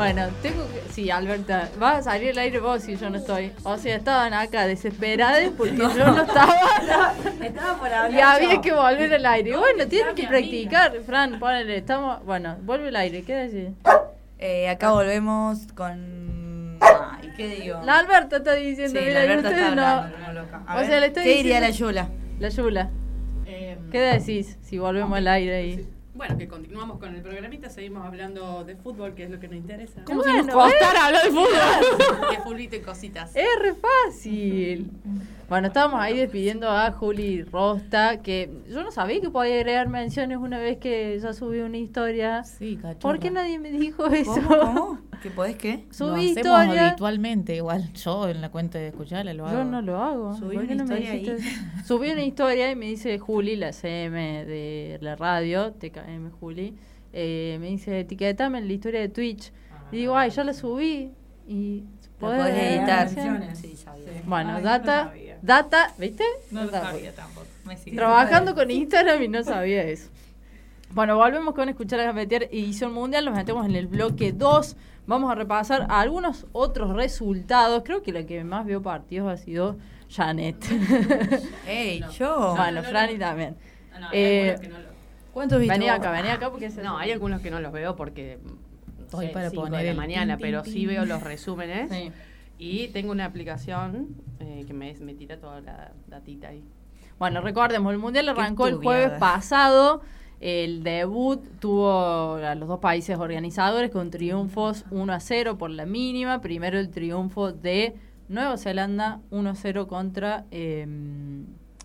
Bueno, tengo que... Sí, Alberta, vas a salir al aire vos si yo no estoy. O sea, estaban acá desesperadas porque yo no estaba... Estaba por hablar Y había yo. que volver al aire. Bueno, tienen que practicar. Fran, ponele, estamos... Bueno, vuelve al aire, ¿qué decís? Eh, acá volvemos con. Ay, ¿qué digo? La Alberta está diciendo, Sí, mira, la Alberta está no... hablando como loca. A O ver, sea, le estoy ¿qué diría diciendo- la Yula? La Yula. ¿Qué decís si volvemos al aire ahí? Bueno, que continuamos con el programita, seguimos hablando de fútbol, que es lo que nos interesa. ¿Cómo se nos costar hablar de fútbol? de fulito y cositas. Es re fácil. Bueno, estábamos ahí despidiendo a Juli Rosta, que yo no sabía que podía agregar menciones una vez que ya subí una historia. Sí, cachorra. ¿Por qué nadie me dijo eso? ¿Cómo? ¿Cómo? ¿Que podés qué? Lo Subí hacemos historia. habitualmente, igual yo en la cuenta de escucharla lo hago. Yo no lo hago. Subí ¿Por qué una no historia ahí. Subí una historia y me dice Juli, la CM de la radio, TKM Juli, eh, me dice, etiquetame en la historia de Twitch. y digo, ay, ya la subí. Y ¿La podés editar? menciones? Sí, sabía. Bueno, Ay, no data, sabía. data, ¿viste? No lo sabía tampoco. Me sigue. Trabajando con Instagram y no sabía eso. Bueno, volvemos con escuchar a Gambetear edición mundial. Nos metemos en el bloque 2. Vamos a repasar algunos otros resultados. Creo que la que más vio partidos ha sido Janet. Ey, yo. bueno, Franny también. No, Eh, que lo- ¿Cuántos vos? acá, venía acá porque No, hay algunos que no los veo porque Estoy sé, para poner de la mañana, pero sí veo los resúmenes. Sí. Y tengo una aplicación eh, que me, me tira toda la datita ahí. Bueno, recordemos, el Mundial arrancó el jueves pasado. El debut tuvo a los dos países organizadores con triunfos 1 a 0 por la mínima. Primero el triunfo de Nueva Zelanda 1 a 0 contra eh,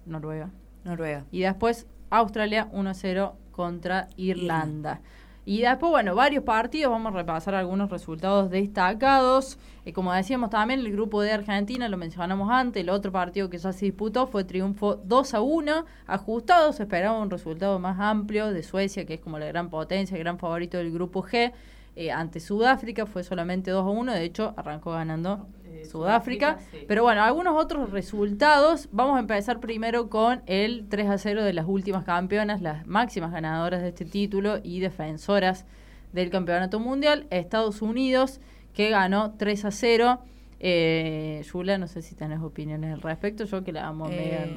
Noruega. Noruega. Y después Australia 1 a 0 contra Irlanda. Y después, bueno, varios partidos, vamos a repasar algunos resultados destacados. Eh, como decíamos también, el grupo de Argentina, lo mencionamos antes, el otro partido que ya se disputó fue triunfo 2 a 1, ajustado, se esperaba un resultado más amplio de Suecia, que es como la gran potencia, el gran favorito del grupo G. Eh, ante Sudáfrica fue solamente 2 a 1, de hecho arrancó ganando Eh, Sudáfrica. Sudáfrica, sí. Pero bueno, algunos otros resultados. Vamos a empezar primero con el 3 a 0 de las últimas campeonas, las máximas ganadoras de este título y defensoras del campeonato mundial, Estados Unidos, que ganó 3 a 0. Eh, Yula, no sé si tenés opiniones al respecto. Yo que la amo Eh,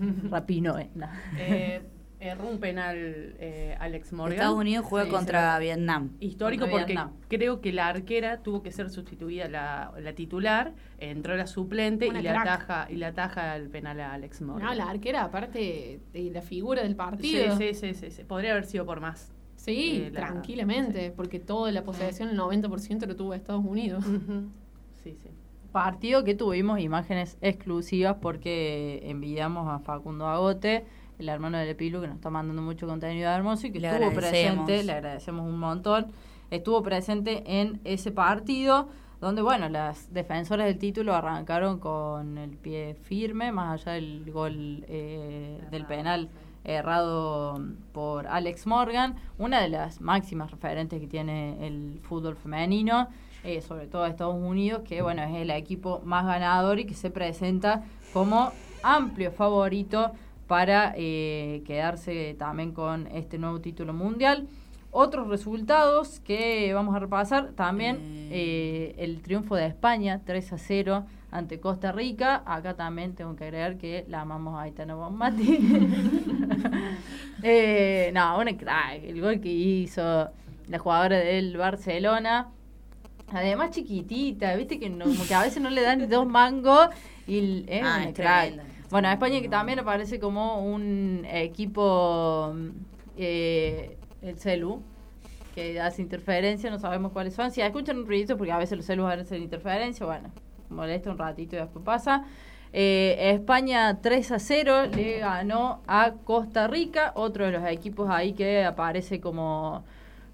Megan Rapino. eh, no. Eh, erró un penal eh, Alex Morgan. Estados Unidos juega Sí, contra sí. Vietnam. Histórico Contra porque Vietnam. creo que la arquera tuvo que ser sustituida la, la titular, entró la suplente Una y crack. ataja, y le ataja el penal a Alex Morgan. No, la arquera, aparte de la figura del partido. sí, sí, sí, sí. Podría haber sido por más. Sí, Eh, la- tranquilamente, porque toda la posesión, el 90% lo tuvo Estados Unidos. Sí, sí. Partido que tuvimos imágenes exclusivas porque envidiamos a Facundo Agote, el hermano de Lepilu, que nos está mandando mucho contenido hermoso y que Le estuvo presente, le agradecemos un montón, estuvo presente en ese partido donde, bueno, las defensoras del título arrancaron con el pie firme, más allá del gol eh, del penal errado por Alex Morgan, una de las máximas referentes que tiene el fútbol femenino, eh, sobre todo Estados Unidos, que bueno, es el equipo más ganador y que se presenta como amplio favorito para eh, quedarse también con este nuevo título mundial. Otros resultados que vamos a repasar también eh, el triunfo de España 3 a 0 ante Costa Rica. Acá también tengo que agregar que la amamos a Aitana Bonmati. eh, no, una crack, el gol que hizo la jugadora del Barcelona. Además chiquitita, viste que, no- como que a veces no le dan dos mangos y es Ah, una crack. Bueno, España que también aparece como un equipo, eh, el celu, que hace interferencia, no sabemos cuáles son. Si escuchan un ruidito, porque a veces los celus hacen interferencia, bueno, molesta un ratito y después pasa. Eh, España 3 a 0 le ganó a Costa Rica, otro de los equipos ahí que aparece como,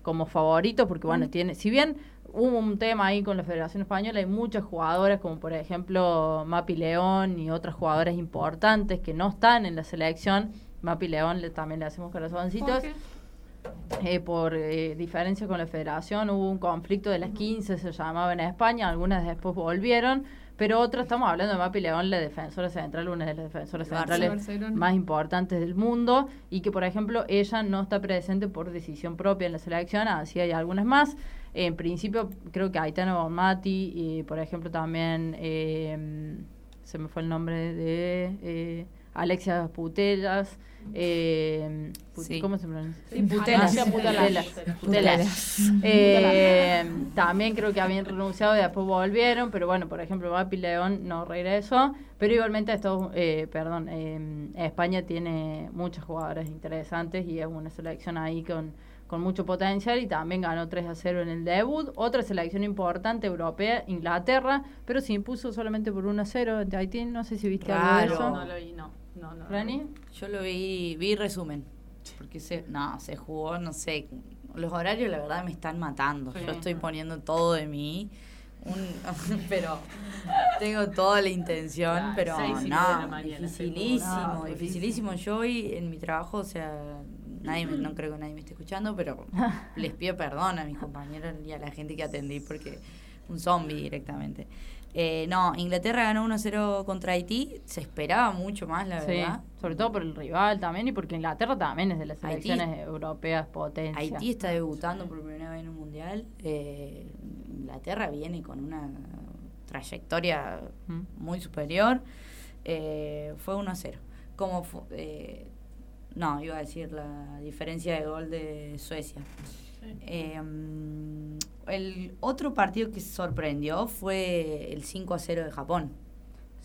como favorito, porque bueno, tiene, si bien hubo un tema ahí con la Federación Española, hay muchas jugadoras como por ejemplo Mapi León y otras jugadoras importantes que no están en la selección. Mapi León le, también le hacemos corazoncitos. Eh, por eh, diferencia con la federación hubo un conflicto de las 15, se llamaba en España, algunas después volvieron, pero otras, estamos hablando de Mapi León, la defensora central, una de las defensoras centrales Barcelona. más importantes del mundo, y que por ejemplo ella no está presente por decisión propia en la selección, así hay algunas más. En principio creo que Aitana Bonmati, y por ejemplo también, eh, se me fue el nombre de... eh, Alexia Putellas. Eh, Put- Sí. ¿Cómo se pronuncia? Sí, Putellas. Putelas. Putelas. Putelas. Putelas. Eh, también creo que habían renunciado y después volvieron, pero bueno, por ejemplo, Mapi León no regresó, pero igualmente Estados, eh, perdón, eh, España tiene muchas jugadoras interesantes y es una selección ahí con, con mucho potencial y también ganó 3 a 0 en el debut. Otra selección importante europea, Inglaterra, pero se impuso solamente por 1 a 0 ante Haití. No sé si viste algo de eso. No lo vi, no. no, no. ¿Rani? Yo lo vi, vi resumen. Porque se, no, se jugó, no sé. Los horarios, la verdad, me están matando. Sí. Yo estoy poniendo todo de mí. un- pero tengo toda la intención, Claro, pero no, mañana, dificilísimo, no, dificilísimo. Yo hoy en mi trabajo, o sea, nadie me- no creo que nadie me esté escuchando, pero les pido perdón a mis compañeros y a la gente que atendí porque un zombie directamente. Eh, no, Inglaterra ganó 1-0 contra Haití, se esperaba mucho más, la Sí, verdad. sobre todo por el rival también y porque Inglaterra también es de las Haití- selecciones europeas potencia. Haití está debutando por primera vez en un mundial. Eh, Inglaterra viene con una trayectoria muy superior. Eh, fue 1 a 0. Como fu- eh, no, iba a decir la diferencia de gol de Suecia. Eh, mm, el otro partido que sorprendió fue el 5 a 0 de Japón.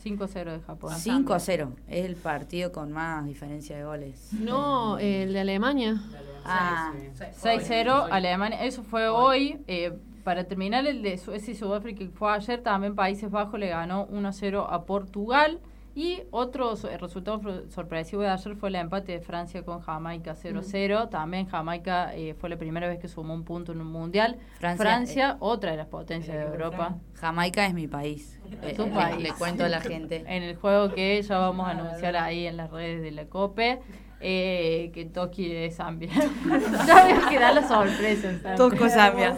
5-0 de Japón. 5 a 0. Es el partido con más diferencia de goles. No, el de Alemania. Ah, 6-0 Alemania. Eso fue hoy. Eh, para terminar, el de Suecia y Sudáfrica que fue ayer, también Países Bajos le ganó 1-0 a Portugal. Y otro resultado sorpresivo de ayer fue el empate de Francia con Jamaica 0-0. También Jamaica eh, fue la primera vez que sumó un punto en un mundial. Francia, Francia, otra de las potencias de Europa. Jamaica es mi país. Eh, Tu país. Le, cuento a la gente. En el juego que ya vamos a anunciar ahí en las redes de la COPE. Eh, que Toki es Zambia. ya veo que da la sorpresa. Zambia. Tosco Zambia.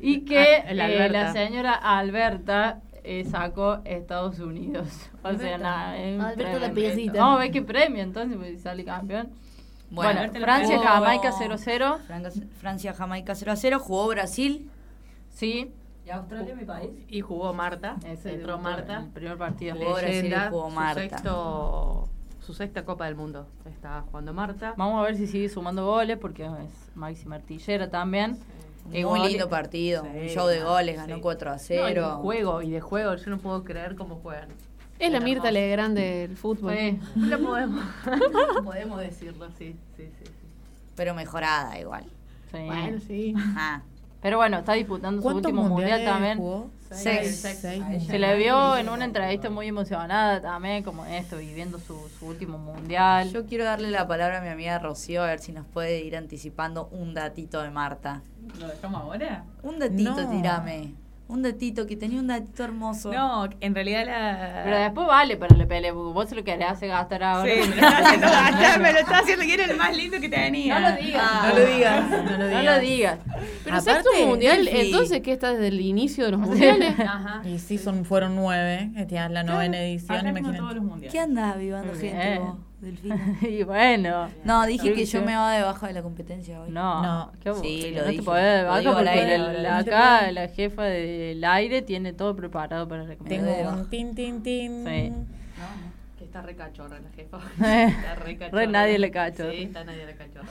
Y que Ah, el eh, la señora Alberta eh, sacó Estados Unidos. O sea, nada. es la piecita. Vamos a ver qué premio entonces, pues, si sale campeón. Bueno, la Francia, Jamaica 0-0. Francia, Jamaica 0 a 0. Jugó Brasil. Sí. ¿Y Australia, mi país? Y jugó Marta. Ese entró Marta. El primer partido. Jugó Brasil jugó su Marta. sexto- su sexta Copa del Mundo. Está jugando Marta. Vamos a ver si sigue sumando goles porque es máxima artillera también. Eh, Gol- lindo partido. Sí, un show de goles. sí. Ganó 4 a No, y 0. de juego, y de juego. Yo no puedo creer cómo juegan. Es la Mirta. Legrand del fútbol. Sí. Lo podemos, podemos decirlo, sí, sí, sí. sí. Pero mejorada igual. Sí. Bueno, sí. Ah, Pero bueno, está disputando su ¿Cuántos último mundial también. jugó? seis. Se le vio en una entrevista muy emocionada también, como esto, viviendo su, su último mundial. Yo quiero darle la palabra a mi amiga Rocío a ver si nos puede ir anticipando un datito de Marta. ¿Lo dejamos ahora? Un datito, No. tirame. Un datito, que tenía un datito hermoso. No, en realidad la... Pero después vale para la pelea, porque vos lo querés hacer gastar ahora. Sí, me lo está haciendo gastar, me lo está haciendo que era el más lindo que tenía. No lo digas. Ah, no lo digas. No lo digas. Pero Aparte, sexto mundial, entonces, ¿qué está desde el inicio de los mundiales? Ajá. Y sí, son, fueron nueve. Esta es la novena edición, imagínate. todos los mundiales. ¿Qué andás avivando Muy gente bien. vos, Delfina? y bueno. No, dije que yo me va de baja de la competencia hoy. No, No. qué Sí, aburrido, lo no dije. te podés al porque aire, el- acá la jefa del aire tiene todo preparado para la Tengo competencia. un tin, tin, tin. Sí. Que está re cachorra la jefa. Está re cachorra. re nadie le cacho. Sí, está nadie le cachorra.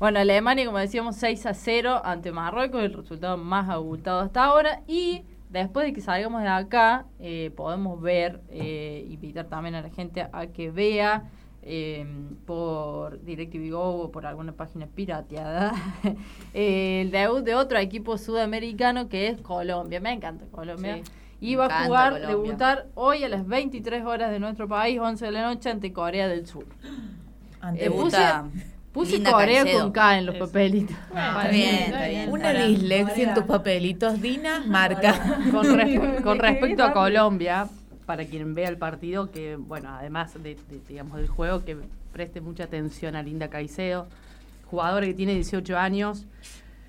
Bueno, Alemania, como decíamos, 6 a 0 ante Marruecos, el resultado más abultado hasta ahora. Y después de que salgamos de acá, eh, podemos ver, eh, invitar también a la gente a que vea eh, por DirecTV Go o por alguna página pirateada el debut de otro equipo sudamericano que es Colombia. Me encanta Colombia. Sí. Y va a jugar, Colombia. debutar hoy a las 23 horas de nuestro país, 11 de la noche, ante Corea del Sur. Ante- Eh, Debuta Puse Linda Corea con K en los papelitos. Está bien, está bien. Una dislexia en tus papelitos. Dina, marca. Con, res- con respecto a Colombia, para quien vea el partido, que bueno, además de, de, digamos del juego, que preste mucha atención a Linda Caicedo, jugadora que tiene 18 años,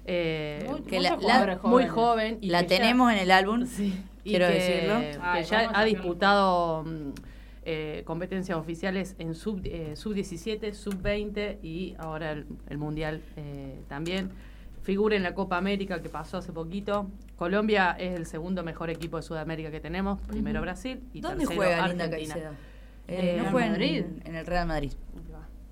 eh, Muy- Que la- jugadores muy joven. Y La que ya- tenemos en el álbum. Sí, quiero que, decirlo. que ya ha disputado mm, eh, competencias oficiales en sub, eh, sub 17, sub 20 y ahora el, el mundial eh, también. Figura en la Copa América que pasó hace poquito. Colombia es el segundo mejor equipo de Sudamérica que tenemos. Primero Brasil y ¿Dónde tercero juega Linda Argentina. Caicedo? Eh, no fue en, Madrid. en el Real Madrid.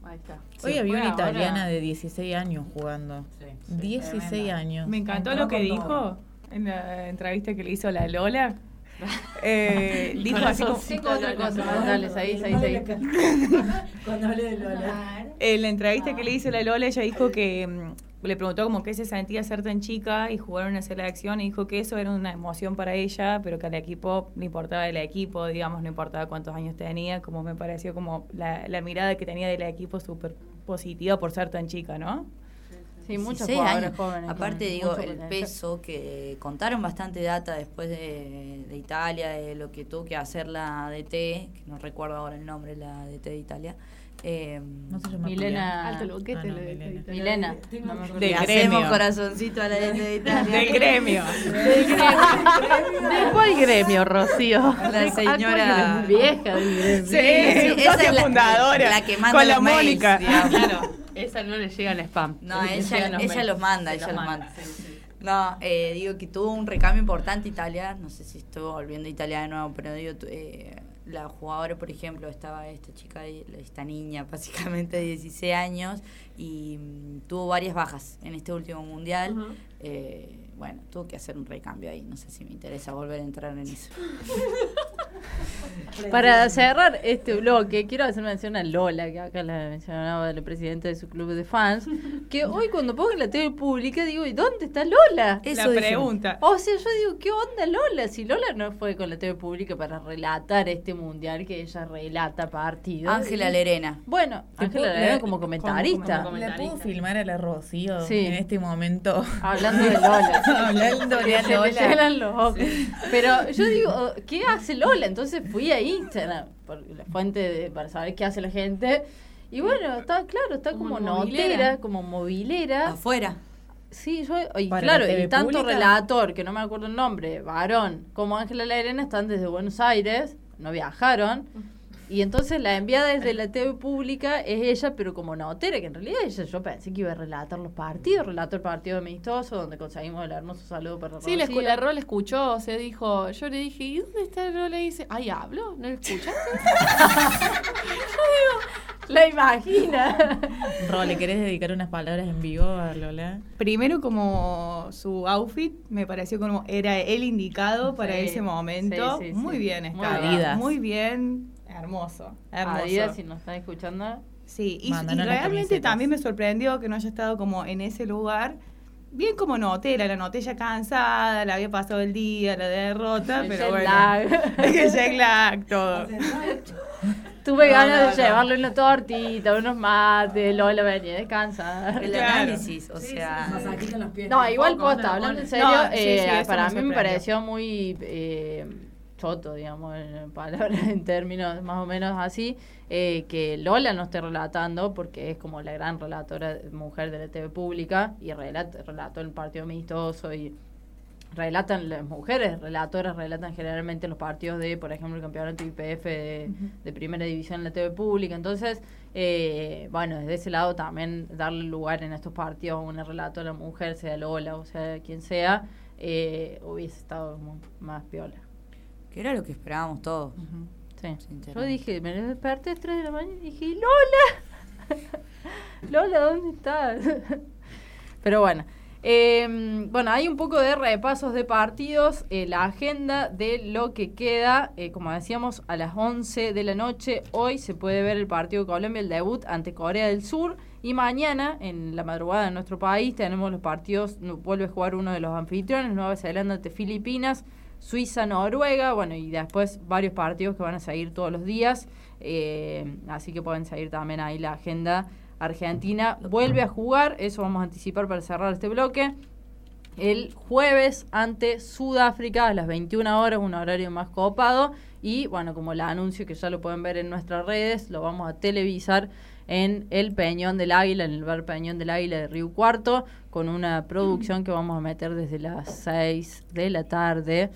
Ahí está. Hoy Sí, había una ahora. italiana de 16 años jugando. 16 años. Me encantó Entró lo que dijo todo. en la entrevista que le hizo la Lola. Eh, dijo así como, otra cosa, dale. Cuando hablé de Lola. En la entrevista que le hizo la Lola, ella dijo que mm, le preguntó como qué se sentía ser tan chica y jugar en una selección y dijo que eso era una emoción para ella, pero que al equipo no importaba el equipo, digamos, no importaba cuántos años tenía, como me pareció como la, la mirada que tenía del equipo súper positiva por ser tan chica, ¿no? Sí, muchos 16 jugadores años. jóvenes. Aparte, digo, mucho el potencial. peso que contaron bastante data después de, de Italia, de lo que tuvo que hacer la DT, que no recuerdo ahora el nombre, la DT de Italia. Eh, No se llama Milena. Alto Ah, no, Milena. le- Milena. No le hacemos gremio. corazoncito a la DT de Italia. Del gremio. ¿De cuál gremio, Rocío? La ¿De- señora-? Vieja del gremio. Sí, Sí, esa es la- fundadora. la que manda con la Mónica. Claro, esa no le llega al spam. No, ella, los ella los manda, ella los manda. manda. No, eh, digo que tuvo un recambio importante Italia, no sé si estuvo volviendo a Italia de nuevo, pero digo, tu- eh, la jugadora, por ejemplo, estaba esta chica, esta niña, básicamente de 16 años, y mm, tuvo varias bajas en este último mundial. Eh, bueno, tuvo que hacer un recambio ahí, no sé si me interesa volver a entrar en eso. Para cerrar este bloque, quiero hacer mención a Lola, que acá la mencionaba el presidente de su club de fans, que hoy cuando pongo en la tele pública digo, ¿y dónde está Lola? Eso la pregunta. O sea, yo digo, ¿qué onda Lola? Si Lola no fue con la TV pública para relatar este mundial que ella relata partidos. Ángela Lerena. Bueno, ¿Te Ángela Lerena le- como comentarista. como- ¿La puedo filmar a la Rocío Sí. en este momento? Hablando de Lola. Hablando le Lola. llenan los ojos. Pero yo digo, ¿qué hace Lola? Entonces fui a Instagram, por la fuente de- para saber qué hace la gente. Y bueno, está claro, está Como como, movilera. notera, como movilera. Afuera. Sí, yo, y ¿Para claro, y tanto pública? relator, que no me acuerdo el nombre, varón, como Ángela Lerena están desde Buenos Aires, no viajaron. Y entonces la enviada desde la TV pública es ella, pero como notera, que en realidad ella yo pensé que iba a relatar los partidos, relató el partido amistoso, donde conseguimos el hermoso saludo para Sí, la, la Rol escuchó, se dijo, yo le dije, ¿y dónde está Rol? Y dice, ay, hablo, ¿no lo escuchaste? La imagina. Ro, ¿le querés dedicar unas palabras en vivo a Lola? Primero como su outfit me pareció como era el indicado para Sí, ese momento. sí, sí, muy sí. bien. Adidas. Muy bien, hermoso. hermoso. Adidas, si nos están escuchando. Sí, y, y realmente también me sorprendió que no haya estado como en ese lugar. Bien como notera, la noté ya cansada, la había pasado el día, la derrota, El pero jet bueno. lag. el jet lag, todo. Tuve No, ganas no, de no. llevarle una tortita, unos mates, Lola venía a descansar. El Claro. análisis, o sea... No, igual Poco, posta, hablando en serio, No, sí, eh, para me mí me pareció muy eh, choto, digamos, en palabras, en términos más o menos así, eh, que Lola no esté relatando, porque es como la gran relatora mujer de la TV pública, y relata, relató el partido amistoso y relatan las mujeres relatoras relatan generalmente los partidos de por ejemplo el campeonato IPF de, de primera división en la TV pública. Entonces eh, bueno desde ese lado también darle lugar en estos partidos a una relatora mujer sea Lola o sea quien sea eh, hubiese estado más piola Que era lo que esperábamos todos. Sí. Yo dije, me desperté a las 3 de la mañana y dije, Lola, Lola, ¿dónde estás? Pero bueno, eh, bueno, hay un poco de repasos de partidos, eh, la agenda de lo que queda, eh, como decíamos, a las 11 de la noche, hoy se puede ver el partido de Colombia, el debut ante Corea del Sur, y mañana, en la madrugada de nuestro país, tenemos los partidos, vuelve a jugar uno de los anfitriones, Nueva Zelanda ante Filipinas, Suiza, Noruega, bueno, y después varios partidos que van a seguir todos los días. eh, así que pueden seguir también ahí la agenda argentina. Vuelve a jugar, eso vamos a anticipar para cerrar este bloque. El jueves ante Sudáfrica a las 21 horas, un horario más copado. Y bueno, como el anuncio que ya lo pueden ver en nuestras redes, lo vamos a televisar en el Peñón del Águila, en el bar Peñón del Águila de Río Cuarto, con una producción que vamos a meter desde las 6 de la tarde,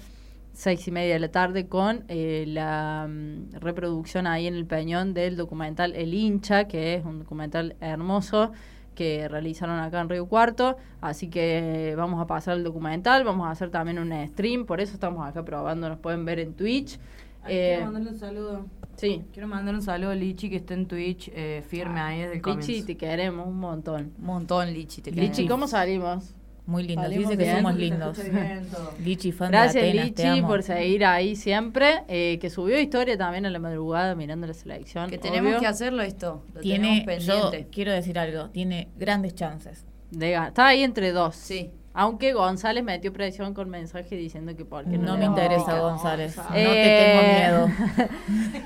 seis y media de la tarde, con eh, la mm, reproducción ahí en el Peñón del documental El hincha, que es un documental hermoso que realizaron acá en Río Cuarto. Así que vamos a pasar el documental, vamos a hacer también un stream, por eso estamos acá probando, nos pueden ver en Twitch. Eh, Quiero mandarle un saludo. Sí. Quiero mandar un saludo a Lichi que está en Twitch, eh, firme ahí desde el Lichi, comienzo. te queremos un montón. Un montón, Lichi. Te Lichi, ¿cómo salimos? Muy lindo, Salimos dice que bien. somos lindos. Lichi, fan Gracias, de Atenas, te Lichi, amo. por seguir ahí siempre. eh, que subió historia también a la madrugada mirando la selección. Que tenemos obvio. que hacerlo esto. Lo Tiene, tenemos yo pendiente. quiero decir algo, tiene grandes chances. De Está ahí entre dos. Sí. Aunque González metió presión con mensaje diciendo que porque No me interesa. González, no Eh, te tengo miedo.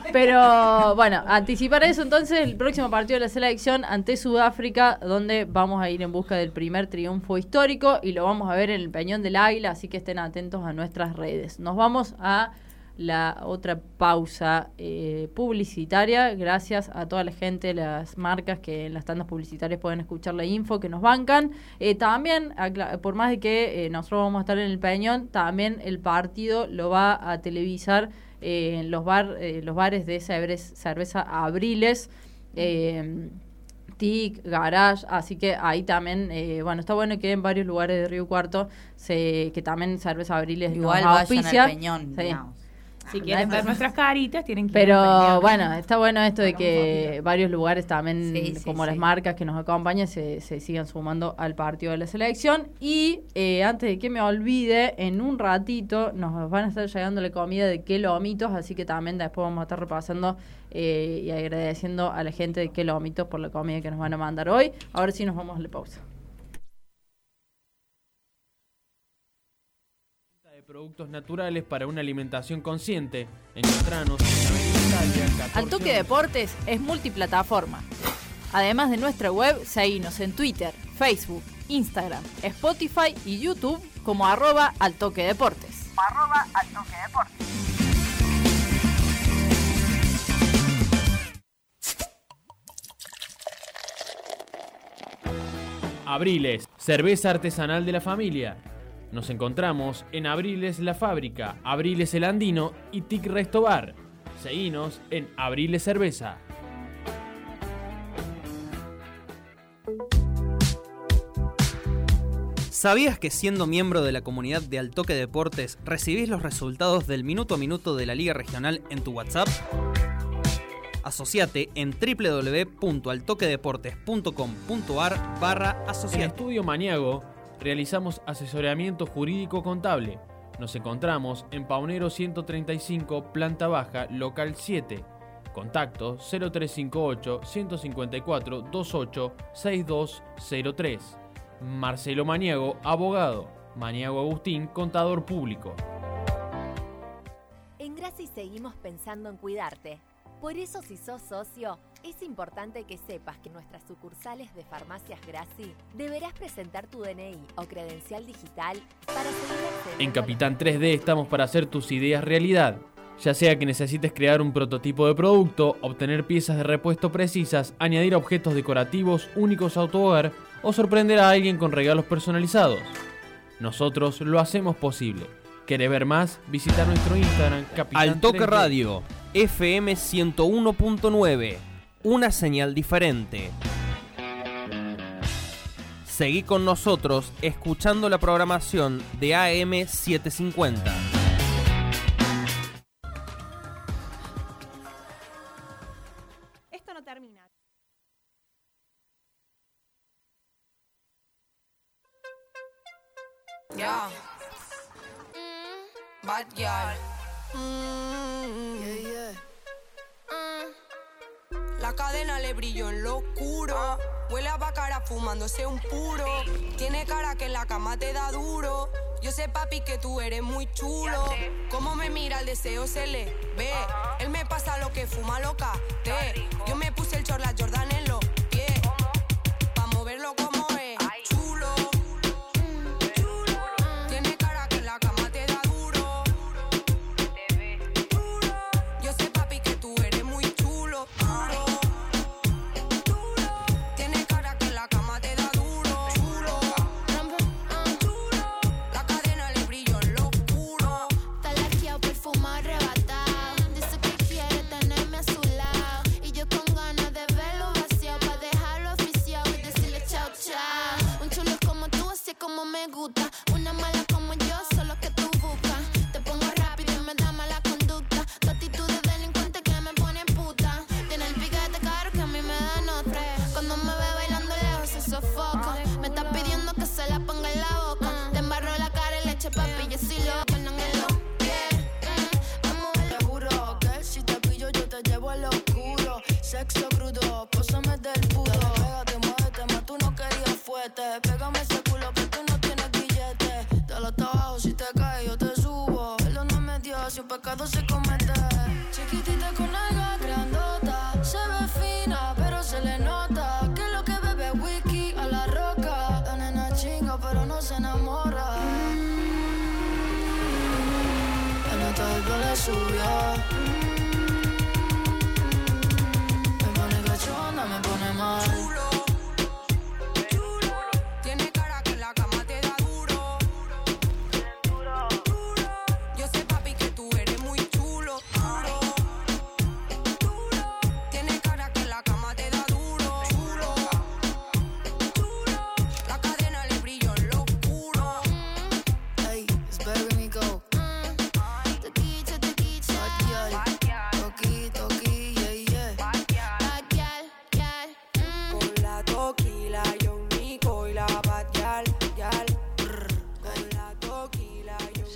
Pero bueno, anticipar eso entonces el próximo partido de la selección ante Sudáfrica, donde vamos a ir en busca del primer triunfo histórico y lo vamos a ver en el Peñón del Águila, así que estén atentos a nuestras redes. Nos vamos a la otra pausa eh, publicitaria, gracias a toda la gente, las marcas que en las tandas publicitarias pueden escuchar la info, que nos bancan. Eh, también, por más de que eh, nosotros vamos a estar en el Peñón, también el partido lo va a televisar eh, en los, bar, eh, los bares de cerveza, Abriles. eh, TIC, Garage, así que ahí también, eh, bueno, está bueno que en varios lugares de Río Cuarto, se, que también Cerveza Abriles Igual nos vayan al Peñón, Sí. Si quieren ver nuestras caritas, tienen que Pero bueno, está bueno esto de que varios lugares también, Sí, como sí. las marcas que nos acompañan, se, se sigan sumando al partido de la selección. Y eh, antes de que me olvide, en un ratito nos van a estar llegando la comida de Quelomitos, así que también después vamos a estar repasando eh, y agradeciendo a la gente de Quelomitos por la comida que nos van a mandar hoy. Ahora sí nos vamos a la pausa. Productos naturales para una alimentación consciente. Encontranos en Avenida Italia, 14 Al Toque Deportes es multiplataforma. Además de nuestra web, seguinos en Twitter, Facebook, Instagram, Spotify y YouTube como arroba al toque deportes. Arroba al toque deportes. Abriles, cerveza artesanal de la familia. Nos encontramos en Abriles La Fábrica, Abriles El Andino y TIC Resto Bar. Seguinos en Abriles Cerveza. ¿Sabías que siendo miembro de la comunidad de Altoque Deportes recibís los resultados del minuto a minuto de la Liga Regional en tu WhatsApp? Asociate en www.altoquedeportes.com.ar barra En asociate. Estudio Maniago realizamos asesoramiento jurídico contable. Nos encontramos en Paunero 135, planta baja, local 7. Contacto 0358 154 28 6203. Marcelo Maniago, abogado. Maniago Agustín, contador público. En Graci seguimos pensando en cuidarte. Por eso si sos socio, es importante que sepas que en nuestras sucursales de farmacias Graci deberás presentar tu DNI o credencial digital para seguir En Capitán 3D estamos para hacer tus ideas realidad. Ya sea que necesites crear un prototipo de producto, obtener piezas de repuesto precisas, añadir objetos decorativos únicos a tu hogar o sorprender a alguien con regalos personalizados. Nosotros lo hacemos posible. ¿Querés ver más? Visita nuestro Instagram Capitán Al Toque 3D. Radio, FM 101.9. Una señal diferente. Seguí con nosotros escuchando la programación de AM 750. Esto no termina. Yeah. Bad girl. Mm. Mm. La cadena le brilló en lo oscuro. Huele a bacara fumándose un puro. Tiene cara que en la cama te da duro. Yo sé, papi, que tú eres muy chulo. Como me mira el deseo se le ve. Él me pasa lo que fuma loca. Te. Yo me puse el chorla Jordan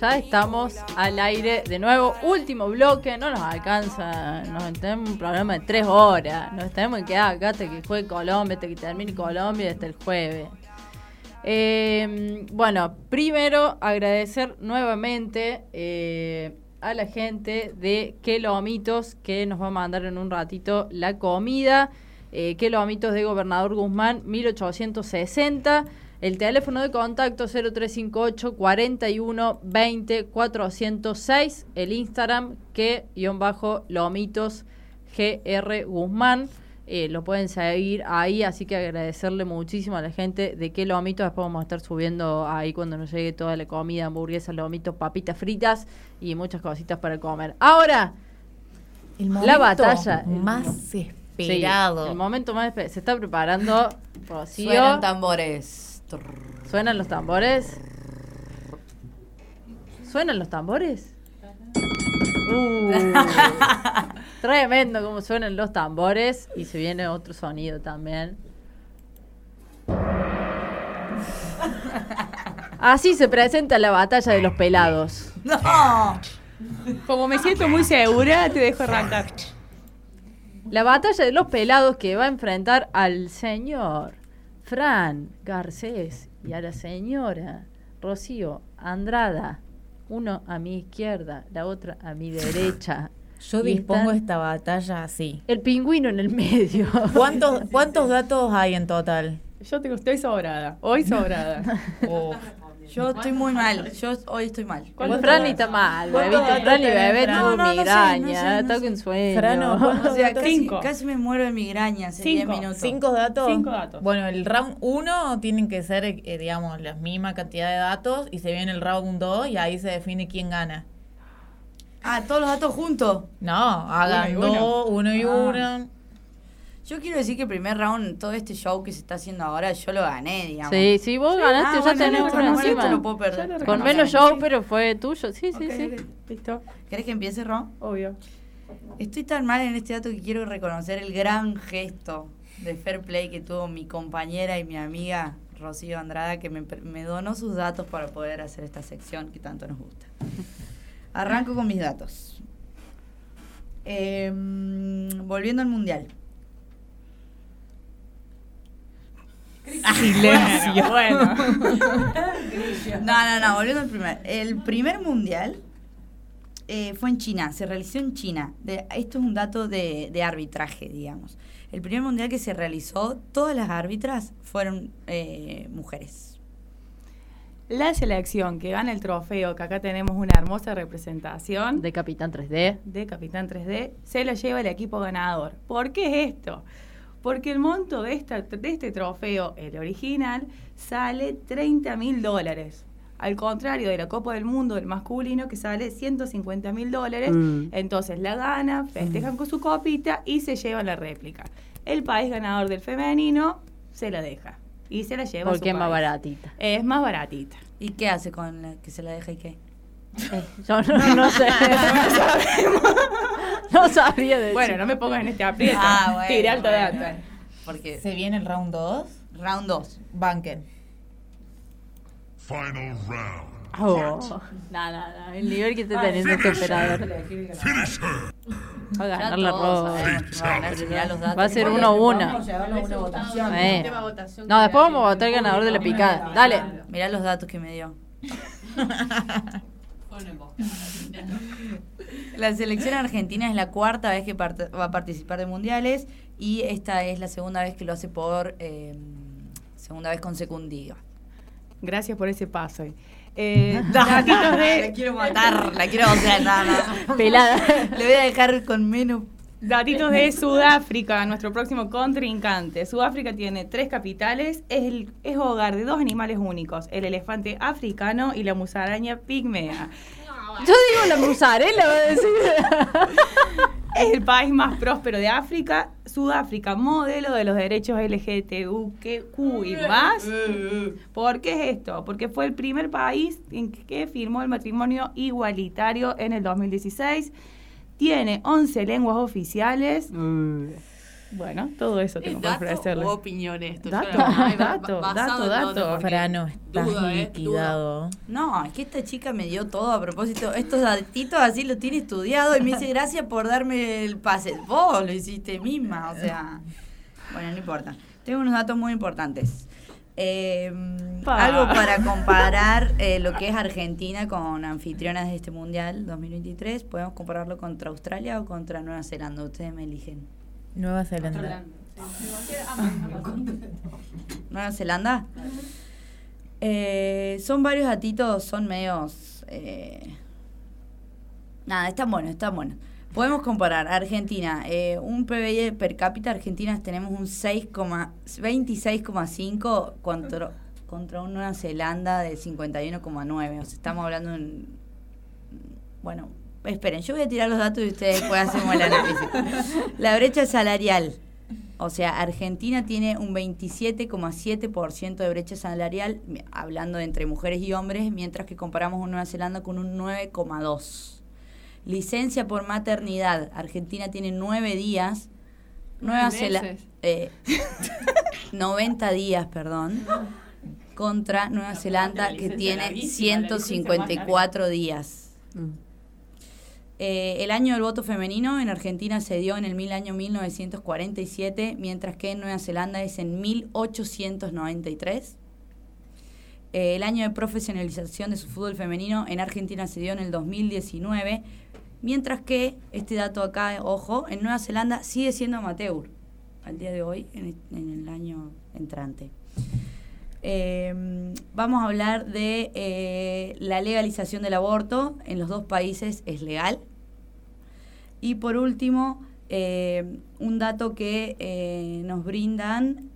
Ya estamos al aire de nuevo. Último bloque, no nos alcanza. Nos tenemos un programa de tres horas. Nos tenemos que quedar acá hasta que juegue Colombia, hasta que termine Colombia hasta el jueves. Eh, bueno, primero agradecer nuevamente eh, a la gente de Quelomitos que nos va a mandar en un ratito la comida. Eh, Quelomitos de Gobernador Guzmán, 1860. El teléfono de contacto 0358 41 20 406. El Instagram que guion bajo lomitos gr Guzmán. Eh, lo pueden seguir ahí, así que agradecerle muchísimo a la gente de que lomitos. Después vamos a estar subiendo ahí cuando nos llegue toda la comida, hamburguesas, lomitos, papitas fritas y muchas cositas para comer. Ahora, El la batalla. más Sí, esperado. el momento más espe- Se está preparando Rocío. Suenan tambores. ¿Suenan los tambores? ¿Suenan los tambores? Uh, tremendo como suenan los tambores y se viene otro sonido también. Así se presenta la batalla de los pelados. No. Como me siento muy segura, te dejo arrancar. La batalla de los pelados que va a enfrentar al señor Fran Garcés y a la señora Rocío Andrada. Uno a mi izquierda, la otra a mi derecha. Yo Y dispongo están- esta batalla así. El pingüino en el medio. ¿Cuántos, ¿Cuántos datos hay en total? Yo tengo, estoy sobrada. Hoy sobrada. Yo estoy muy mal. Yo hoy estoy mal. El Fran está mal, ¿Cuántos bebito. datos Fran y bebé tuvo No, no, no sé, migraña, no sé, no está sé. con sueño. Frano, ¿cuántos O sea, casi, casi me muero de migraña hace 10 Cinco. minutos. ¿Cinco datos? Cinco datos. Bueno, el round 1 tienen que ser, eh, digamos, la misma cantidad de datos y se viene el round 2 y ahí se define quién gana. Ah, todos los datos juntos. No, hagan Uno y uno. dos, uno y Ah. uno. Yo quiero decir que el primer round, todo este show que se está haciendo ahora, yo lo gané, digamos. Sí, sí, vos ganaste, Ah, ya bueno, tenés no, uno no, encima. esto lo puedo perder. Ya lo Con menos show, pero fue tuyo. Sí, sí, sí. ¿Listo? ¿Querés que empiece, Ron? Obvio. Estoy tan mal en este dato que quiero reconocer el gran gesto de fair play que tuvo mi compañera y mi amiga Rocío Andrada, que me, me donó sus datos para poder hacer esta sección que tanto nos gusta. Arranco con mis datos. Em, volviendo al mundial. Silencio. Bueno. No, no, no, volviendo al primer. El primer mundial eh, fue en China, se realizó en China. De- esto es un dato de, de arbitraje, digamos. El primer mundial que se realizó, todas las árbitras fueron eh, mujeres. La selección que gana el trofeo, que acá tenemos una hermosa representación De Capitán 3D. de Capitán 3D, se lo lleva el equipo ganador. ¿Por qué es esto? Porque el monto de, esta, de este trofeo, el original, sale 30 mil dólares. Al contrario de la Copa del Mundo del masculino, que sale 150 mil dólares. Mm. Entonces la gana, festejan con su copita y se llevan la réplica. El país ganador del femenino se la deja. Y se la lleva a su Porque es más baratita. Es más baratita. ¿Y qué hace con la que se la deja y qué? Eh, yo no, no sé. no sabía de Bueno, no me pongas en este aprieto. Ah, bueno, Tiré alto bueno. dato. Porque Se viene el round 2. round 2. Banquen. Final round. Oh. No, no, no. El nivel que está teniendo este operador. Va a ganar la quién va a ganar, si mirá los datos. Va a ser Bueno, uno a uno. Eh. No, después vamos a votar el ganador de la picada. Dale. Mirá los datos que me dio. La selección argentina es la cuarta vez que part- va a participar de mundiales y esta es la segunda vez que lo hace por eh, segunda vez consecutiva. Gracias por ese paso. Eh, datitos de... La quiero matar, la quiero, o sea, nada, nada. Pelada. Le voy a dejar con menos. Datitos de Sudáfrica, nuestro próximo contrincante. Sudáfrica tiene tres capitales, es, el, es hogar de dos animales únicos, el elefante africano y la musaraña pigmea. Yo digo la musarela, va a decir. Es el país más próspero de África, Sudáfrica, modelo de los derechos LGTBQ y más. ¿Por qué es esto? Porque fue el primer país en que firmó el matrimonio igualitario en el 2016. Tiene 11 lenguas oficiales. Bueno, todo eso tengo que ofrecerles. o opinión esto? Dato, verdad, dato, dato, Frano, estás eh, liquidado. No, es que esta chica me dio todo a propósito. Estos datitos así lo tiene estudiado y me dice gracias por darme el pase. Vos lo hiciste misma, o sea. Bueno, no importa. Tengo unos datos muy importantes. Eh, Pa. algo para comparar eh, lo que es Argentina con anfitrionas de este mundial 2023. Podemos compararlo contra Australia o contra Nueva Zelanda. Ustedes me eligen. Nueva Zelanda. Nueva Zelanda. Eh, son varios datitos, son medios. eh, nada, están buenos, están buenos. Podemos comparar Argentina, eh, un PBI per cápita, Argentina tenemos un 6, 26,5 contra, contra un Nueva Zelanda de 51,9. O sea, estamos hablando de un. Bueno, esperen, yo voy a tirar los datos y ustedes después hacemos el análisis. La brecha salarial. O sea, Argentina tiene un 27,7% de brecha salarial, hablando entre mujeres y hombres, mientras que comparamos con Nueva Zelanda con un 9,2%. Licencia por maternidad. Argentina tiene 9 días. Nueva Nueve Zelanda. Eh, 90 días, perdón. Contra Nueva Zelanda, que tiene larguísima, la licencia más 154 días. Eh, el año del voto femenino en Argentina se dio en el mil año 1947, mientras que en Nueva Zelanda es en 1893. Eh, el año de profesionalización de su fútbol femenino en Argentina se dio en el 2019, mientras que, este dato acá, ojo, en Nueva Zelanda sigue siendo amateur al día de hoy, en, en el año entrante. Eh, vamos a hablar de eh, la legalización del aborto. En los dos países es legal. Y por último, eh, un dato que eh, nos brindan,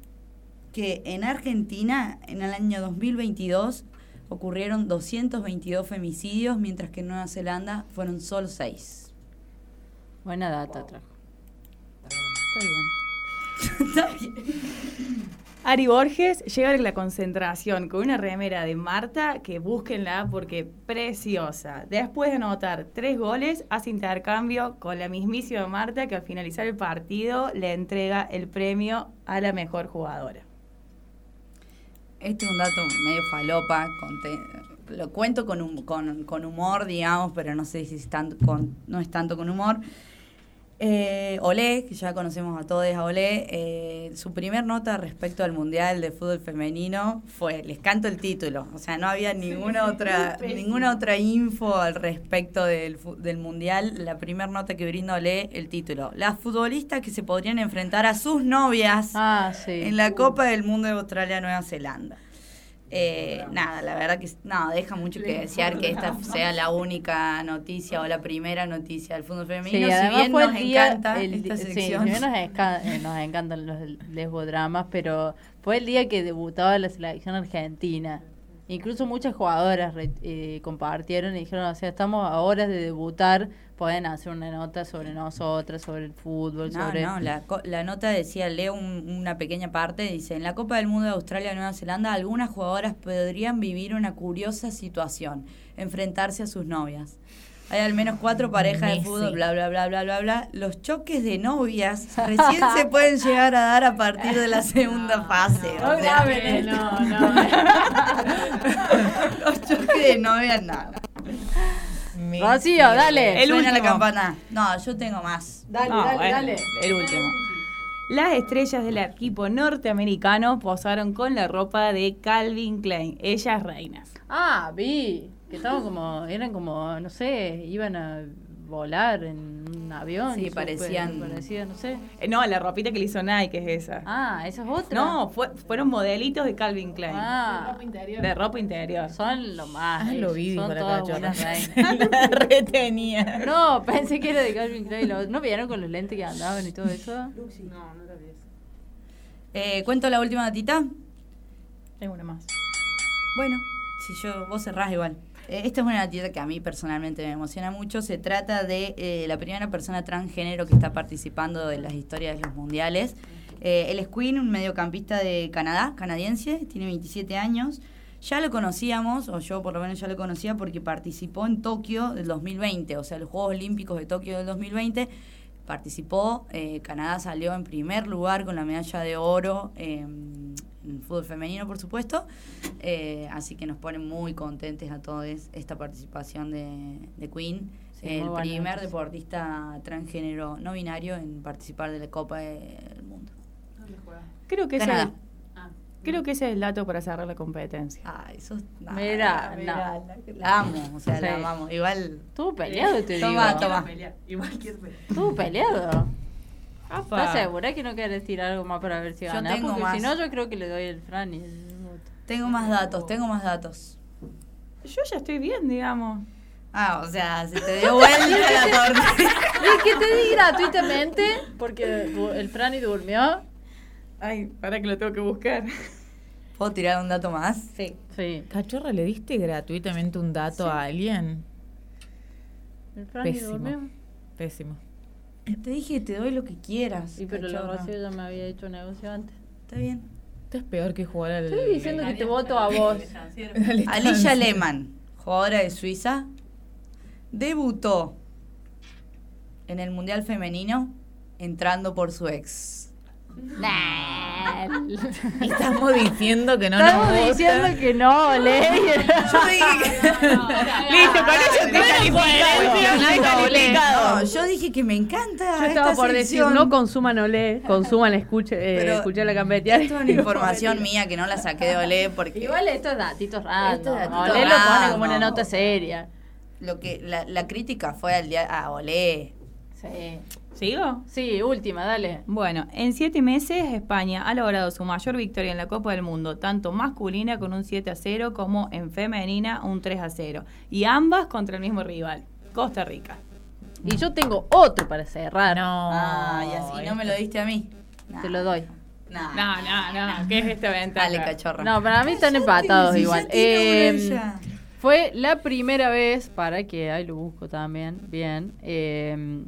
que en Argentina, en el año 2022, ocurrieron 222 femicidios, mientras que en Nueva Zelanda fueron solo 6. Buena data trajo. Está bien. Ari Borges llega a la concentración con una remera de Marta que búsquenla porque preciosa. Después de anotar tres goles, hace intercambio con la mismísima Marta que al finalizar el partido le entrega el premio a la mejor jugadora. Este es un dato medio falopa, conte- lo cuento con, hum- con, con humor, digamos, pero no sé si es tanto con, no es tanto con humor. Eh, Olé, que ya conocemos a todos a Olé, eh, su primer nota respecto al Mundial de Fútbol Femenino fue, les canto el título, o sea, no había ninguna otra ninguna otra info al respecto del, del Mundial, la primera nota que brinda Olé, el título, las futbolistas que se podrían enfrentar a sus novias en la Copa del Mundo de Australia-Nueva Zelanda. Eh, nada, la verdad que nada, deja mucho que desear que esta sea la única noticia o la primera noticia del fútbol femenino. Sí, si bien fue nos el día, encanta el esta sí, sección. si bien nos, esca- eh, nos encantan los lesbodramas, pero fue el día que debutaba la selección argentina. Incluso muchas jugadoras re- eh, compartieron y dijeron, o sea, estamos a horas de debutar, pueden hacer una nota sobre nosotras, sobre el fútbol, No, sobre... no, la nota decía, leo un- una pequeña parte, dice, en la Copa del Mundo de Australia y Nueva Zelanda, algunas jugadoras podrían vivir una curiosa situación, enfrentarse a sus novias. Hay al menos cuatro parejas de fútbol, bla, bla, bla, bla, bla, bla. Los choques de novias recién se pueden llegar a dar a partir de la segunda fase. no graben no, no. Los choques de novias, nada. Rocío, dale. El Suena la último. campana. No, yo tengo más. Dale, No, dale, bueno, dale. El último. Las estrellas del equipo norteamericano posaron con la ropa de Calvin Klein, ellas reinas. Ah, vi. Que estaban como, eran como, no sé, iban a volar en un avión. Sí, parecían- parecían, no sé. Eh, No, la ropita que le hizo Nike es esa. Ah, esa es otra. No, fue- fueron modelitos de Calvin Klein. Ah, De ropa interior. son lo más. Ah, lo vi, son todas. La retenía. No, pensé que era de Calvin Klein. Lo- ¿No vieron con los lentes que andaban y todo eso? No, no la vi. Eh, ¿Cuento la última datita? Tengo una más. Bueno, si yo, vos cerrás igual. Eh, esta es una noticia que a mí personalmente me emociona mucho. Se trata de eh, la primera persona transgénero que está participando de las historias de los mundiales. Eh, él es Queen, un mediocampista de Canadá, canadiense, tiene 27 años. Ya lo conocíamos, o yo por lo menos ya lo conocía, porque participó en Tokio del 2020, o sea, los Juegos Olímpicos de Tokio del 2020. Participó, eh, Canadá salió en primer lugar con la medalla de oro el fútbol femenino, por supuesto. Eh, así que nos pone muy contentes a todos esta participación de, de Queen, Sí, el primer deportista transgénero no binario en participar de la Copa del Mundo. Creo que ese Canadá. Creo que ese es el dato para cerrar la competencia. Ah, eso Mira, mira, la, la amo, o sea, la amamos. Igual. Estuvo peleado, te Toma, digo. toma. Igual quiero pelear. Estuvo peleado. ¿Estás segura que no querés tirar algo más para ver si Yo gana? tengo Porque más. si no, yo creo que le doy el Fran y el voto. Tengo más datos, tengo más datos. Yo ya estoy bien, digamos. Ah, o sea, se te dio vuelta la torta. Y que te di gratuitamente, porque el Fran y durmió. Ay, para que lo tengo que buscar. ¿Puedo tirar un dato más? Sí. Sí. Cachorra, ¿le diste gratuitamente un dato a alguien? El Fran y Pésimo. durmió. Pésimo. Te dije, te doy lo que quieras. Sí, pero la cachorra. Rocío ya me había hecho negocio antes. Está bien. Esto es peor que jugar al. Estoy diciendo que te voto a vos. Alicia Lehmann, jugadora de Suiza, debutó en el Mundial Femenino entrando por su ex. Estamos diciendo que no Estamos nos gusta. diciendo que no, Ley. Yo dije que... Listo, con eso te calificado. No, yo dije que me encanta. Yo estaba esta por decir, no consuman olé, consuman escuche, eh, escuché la campetear. Esto es una información mía que no la saqué de Olé porque Igual esto es datitos random. Esto es datito Olé lo pone como una nota seria. lo que la, la crítica fue al día a Olé. Sí. ¿Sigo? Sí, última, dale. Bueno, en siete meses España ha logrado su mayor victoria en la Copa del Mundo, tanto masculina con un 7 a 0 como en femenina un 3 a 0. Y ambas contra el mismo rival, Costa Rica. Y yo tengo otro para cerrar. No. Ah, y así no me lo diste a mí. Te lo doy. Nah. No, no, no, ¿qué es esta ventaja? Dale, cachorra. No, para mí están empatados igual. Eh, fue la primera vez, para que ahí lo busco también, bien. eh,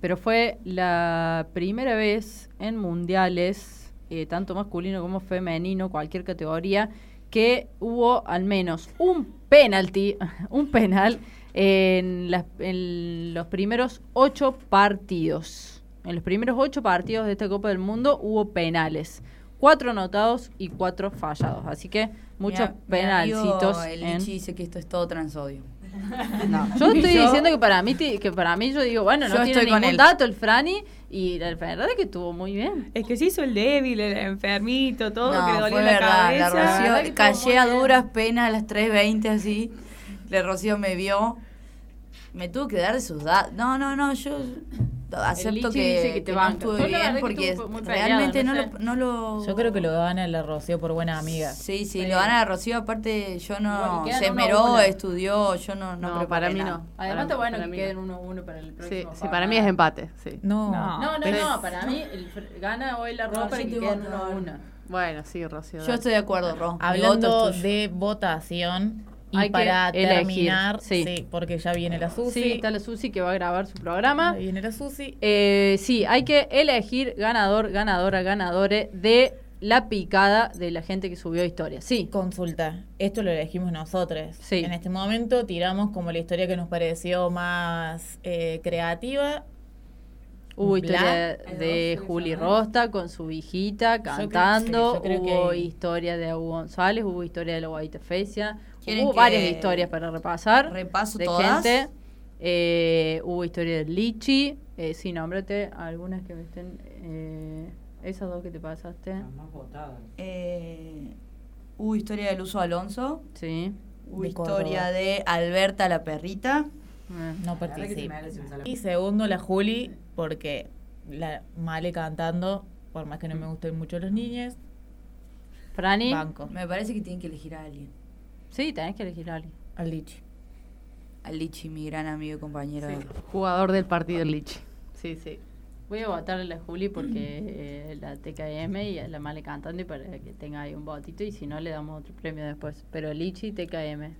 pero fue la primera vez en mundiales, eh, tanto masculino como femenino, cualquier categoría, que hubo al menos un penalti, un penal en, las- en los primeros ocho partidos. En los primeros ocho partidos de esta Copa del Mundo hubo penales. Cuatro anotados y cuatro fallados. Así que muchos penalcitos. El en- Lichi dice que esto es todo transodio. no, yo estoy Yo- diciendo que para mí que para mí yo digo, bueno, no Yo tiene estoy con ningún él. dato el Frani y la verdad es que estuvo muy bien. Es que se hizo el débil, el enfermito, todo, no, que le dolió la verdad. cabeza. La verdad que Rocío estuvo callé a duras penas a las 3.20 así. La Rocío me vio. Me tuvo que dar de sus datos. No, no, no, yo acepto que, dice que te que no estuve bien que porque estuvo muy peleado, realmente no no, sé. lo, no lo... Yo creo que lo gana la Rocío por buena amiga. Sí, sí, lo gana la Rocío. Aparte, yo no... Y quedan Se uno esmeró, uno. estudió, yo no... No, para mí nada. no. Además está bueno que queden no. 1 uno para el Sí, próximo. sí, para mí es empate, sí. No. No. No, no, ¿ves? no, para mí el fr- gana hoy la ropa para que queden voto. 1 a 1. Bueno, sí, Rocío. Yo estoy de acuerdo, Ro. Hablando de votación y Hay que para elegir, terminar, sí. sí. porque ya viene la Susi. Sí, está la Susi que va a grabar su programa. Ya viene la Susi. Eh, sí, hay que elegir ganador, ganadora, ganadore de la picada de la gente que subió historia. Sí. Consulta, esto lo elegimos nosotros. Sí. En este momento tiramos como la historia que nos pareció más eh, creativa. Hubo historia de Juli Rosta con su hijita creo- cantando, sí, yo creo hubo que- historia de Hugo González, hubo historia de la Guaita Fecia, ¿Quieren hubo que varias historias para repasar repaso de todas? gente. Eh, hubo historia de Lichi, eh, sí, nómbrate algunas que me estén... eh, esas dos que te pasaste. Eh, hubo historia del uso Alonso. Sí. Victoria de Alberta la perrita. No participa. Y segundo, la Juli, porque la Male cantando, por más que no me gusten mucho los niños. Franny. Banco. Me parece que tienen que elegir a alguien. Sí, tenés que elegir a alguien. Al Lichi. Al Lichi, mi gran amigo y compañero. Sí, Jugador del partido el Lichi. Sí, sí. Voy a votarle a la Juli porque eh, la TKM y a la Male cantando y para que tenga ahí un votito y si no le damos otro premio después. Pero Lichi TKM.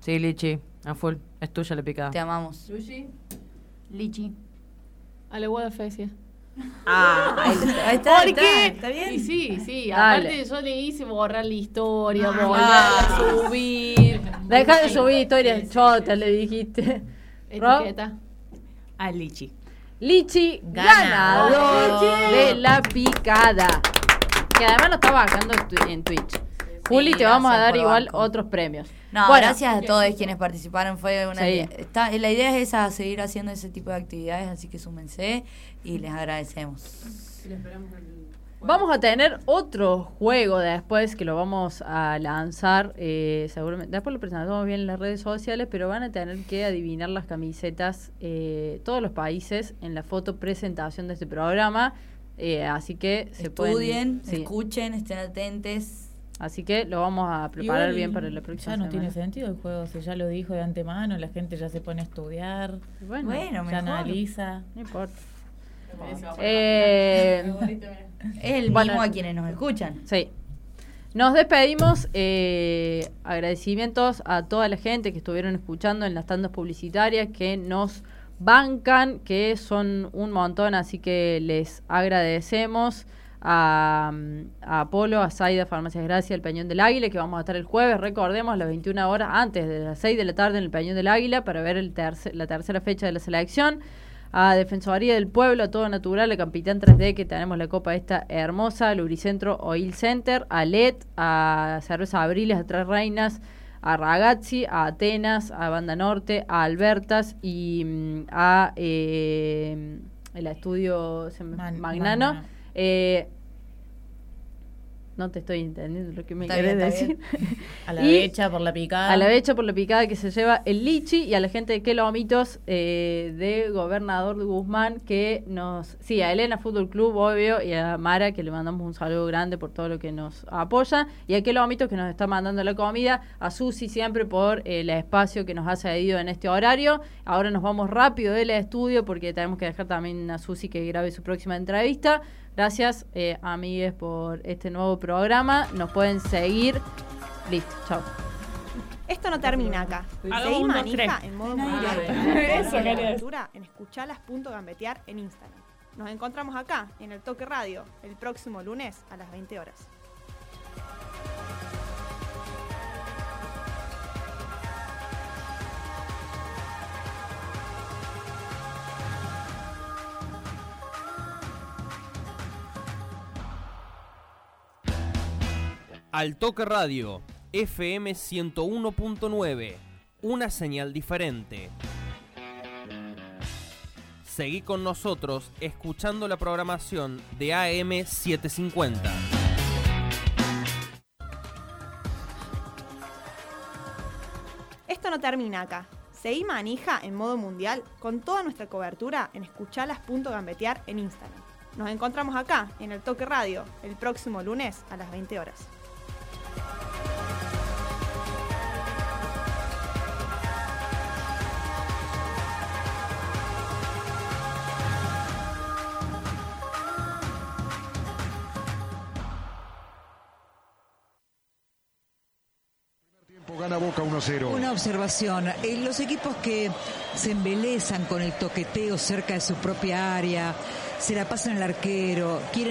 Sí, Lichi, a full. Es tuya la picada. Te amamos. Luigi. Lichi. A la Guada Fecia. Ah, ahí está, ahí está, ¿Por qué? está bien. Y sí, sí. Dale. Aparte yo le hice borrar la historia, Ah. volverla a subir. Deja de subir historias chotas, le dijiste. Etiqueta. Al Lichi. Lichi, Ganador. ganador de la picada. Que además lo está bajando en Twitch. Juli, te vamos a dar igual banco. otros premios. No, Bueno, gracias a todos quienes participaron. Fue una Sí. está, la idea es esa, seguir haciendo ese tipo de actividades, así que súmense y les agradecemos. Vamos a tener otro juego después que lo vamos a lanzar. eh, seguramente. Después lo presentamos bien en las redes sociales, pero van a tener que adivinar las camisetas eh, todos los países en la foto presentación de este programa. eh, así que se Estudien, pueden. sí. escuchen, estén atentos. Así que lo vamos a preparar Igual bien para la próxima Ya no semana. tiene sentido el juego, si ya lo dijo de antemano, la gente ya se pone a estudiar, Bueno, Bueno, ya mejor. analiza. No importa. Eh, Es el Bueno. mismo a quienes nos escuchan. Sí. Nos despedimos. eh, agradecimientos a toda la gente que estuvieron escuchando en las tandas publicitarias, que nos bancan, que son un montón, así que les agradecemos. A, a Apolo, a Saida, Farmacias Gracia, el Peñón del Águila, que vamos a estar el jueves, recordemos, a las 21 horas, antes de las 6 de la tarde en el Peñón del Águila, para ver el terce- la tercera fecha de la selección a Defensoría del Pueblo, a Todo Natural, a Capitán 3D, que tenemos la copa esta hermosa, al Lubricentro Oil Center, a LED, a Cerveza Abriles, a Tres Reinas, a Ragazzi, a Atenas, a Banda Norte, a Albertas y mm, a eh, el estudio. Magnano. Eh, no te estoy entendiendo lo que me Está querés bien, decir. A la derecha por la picada. a la becha por la picada que se lleva el lichi y a la gente de Quelomitos eh, de Gobernador de Guzmán que nos... Sí, a Elena Fútbol Club, obvio, y a Mara que le mandamos un saludo grande por todo lo que nos apoya y a Quelomitos que nos está mandando la comida, a Susi siempre por el espacio que nos ha cedido en este horario. Ahora nos vamos rápido del estudio porque tenemos que dejar también a Susi que grabe su próxima entrevista. Gracias, eh, amigues, por este nuevo programa. Nos pueden seguir. Listo, chao. Esto no termina acá. A Seguí manija en modo cultura en escuchalas.gambetear en Instagram. Nos encontramos acá, en el Toque Radio, el próximo lunes a las 20 horas. Al Toque Radio, FM 101.9, una señal diferente. Seguí con nosotros escuchando la programación de AM 750. Esto no termina acá. Seguí manija en modo mundial con toda nuestra cobertura en escuchalas.gambetear en Instagram. Nos encontramos acá, en el Toque Radio, el próximo lunes a las 20 horas. Gana Boca 1-0. Una observación, eh, los equipos que se embelezan con el toqueteo cerca de su propia área, se la pasan al arquero, quieren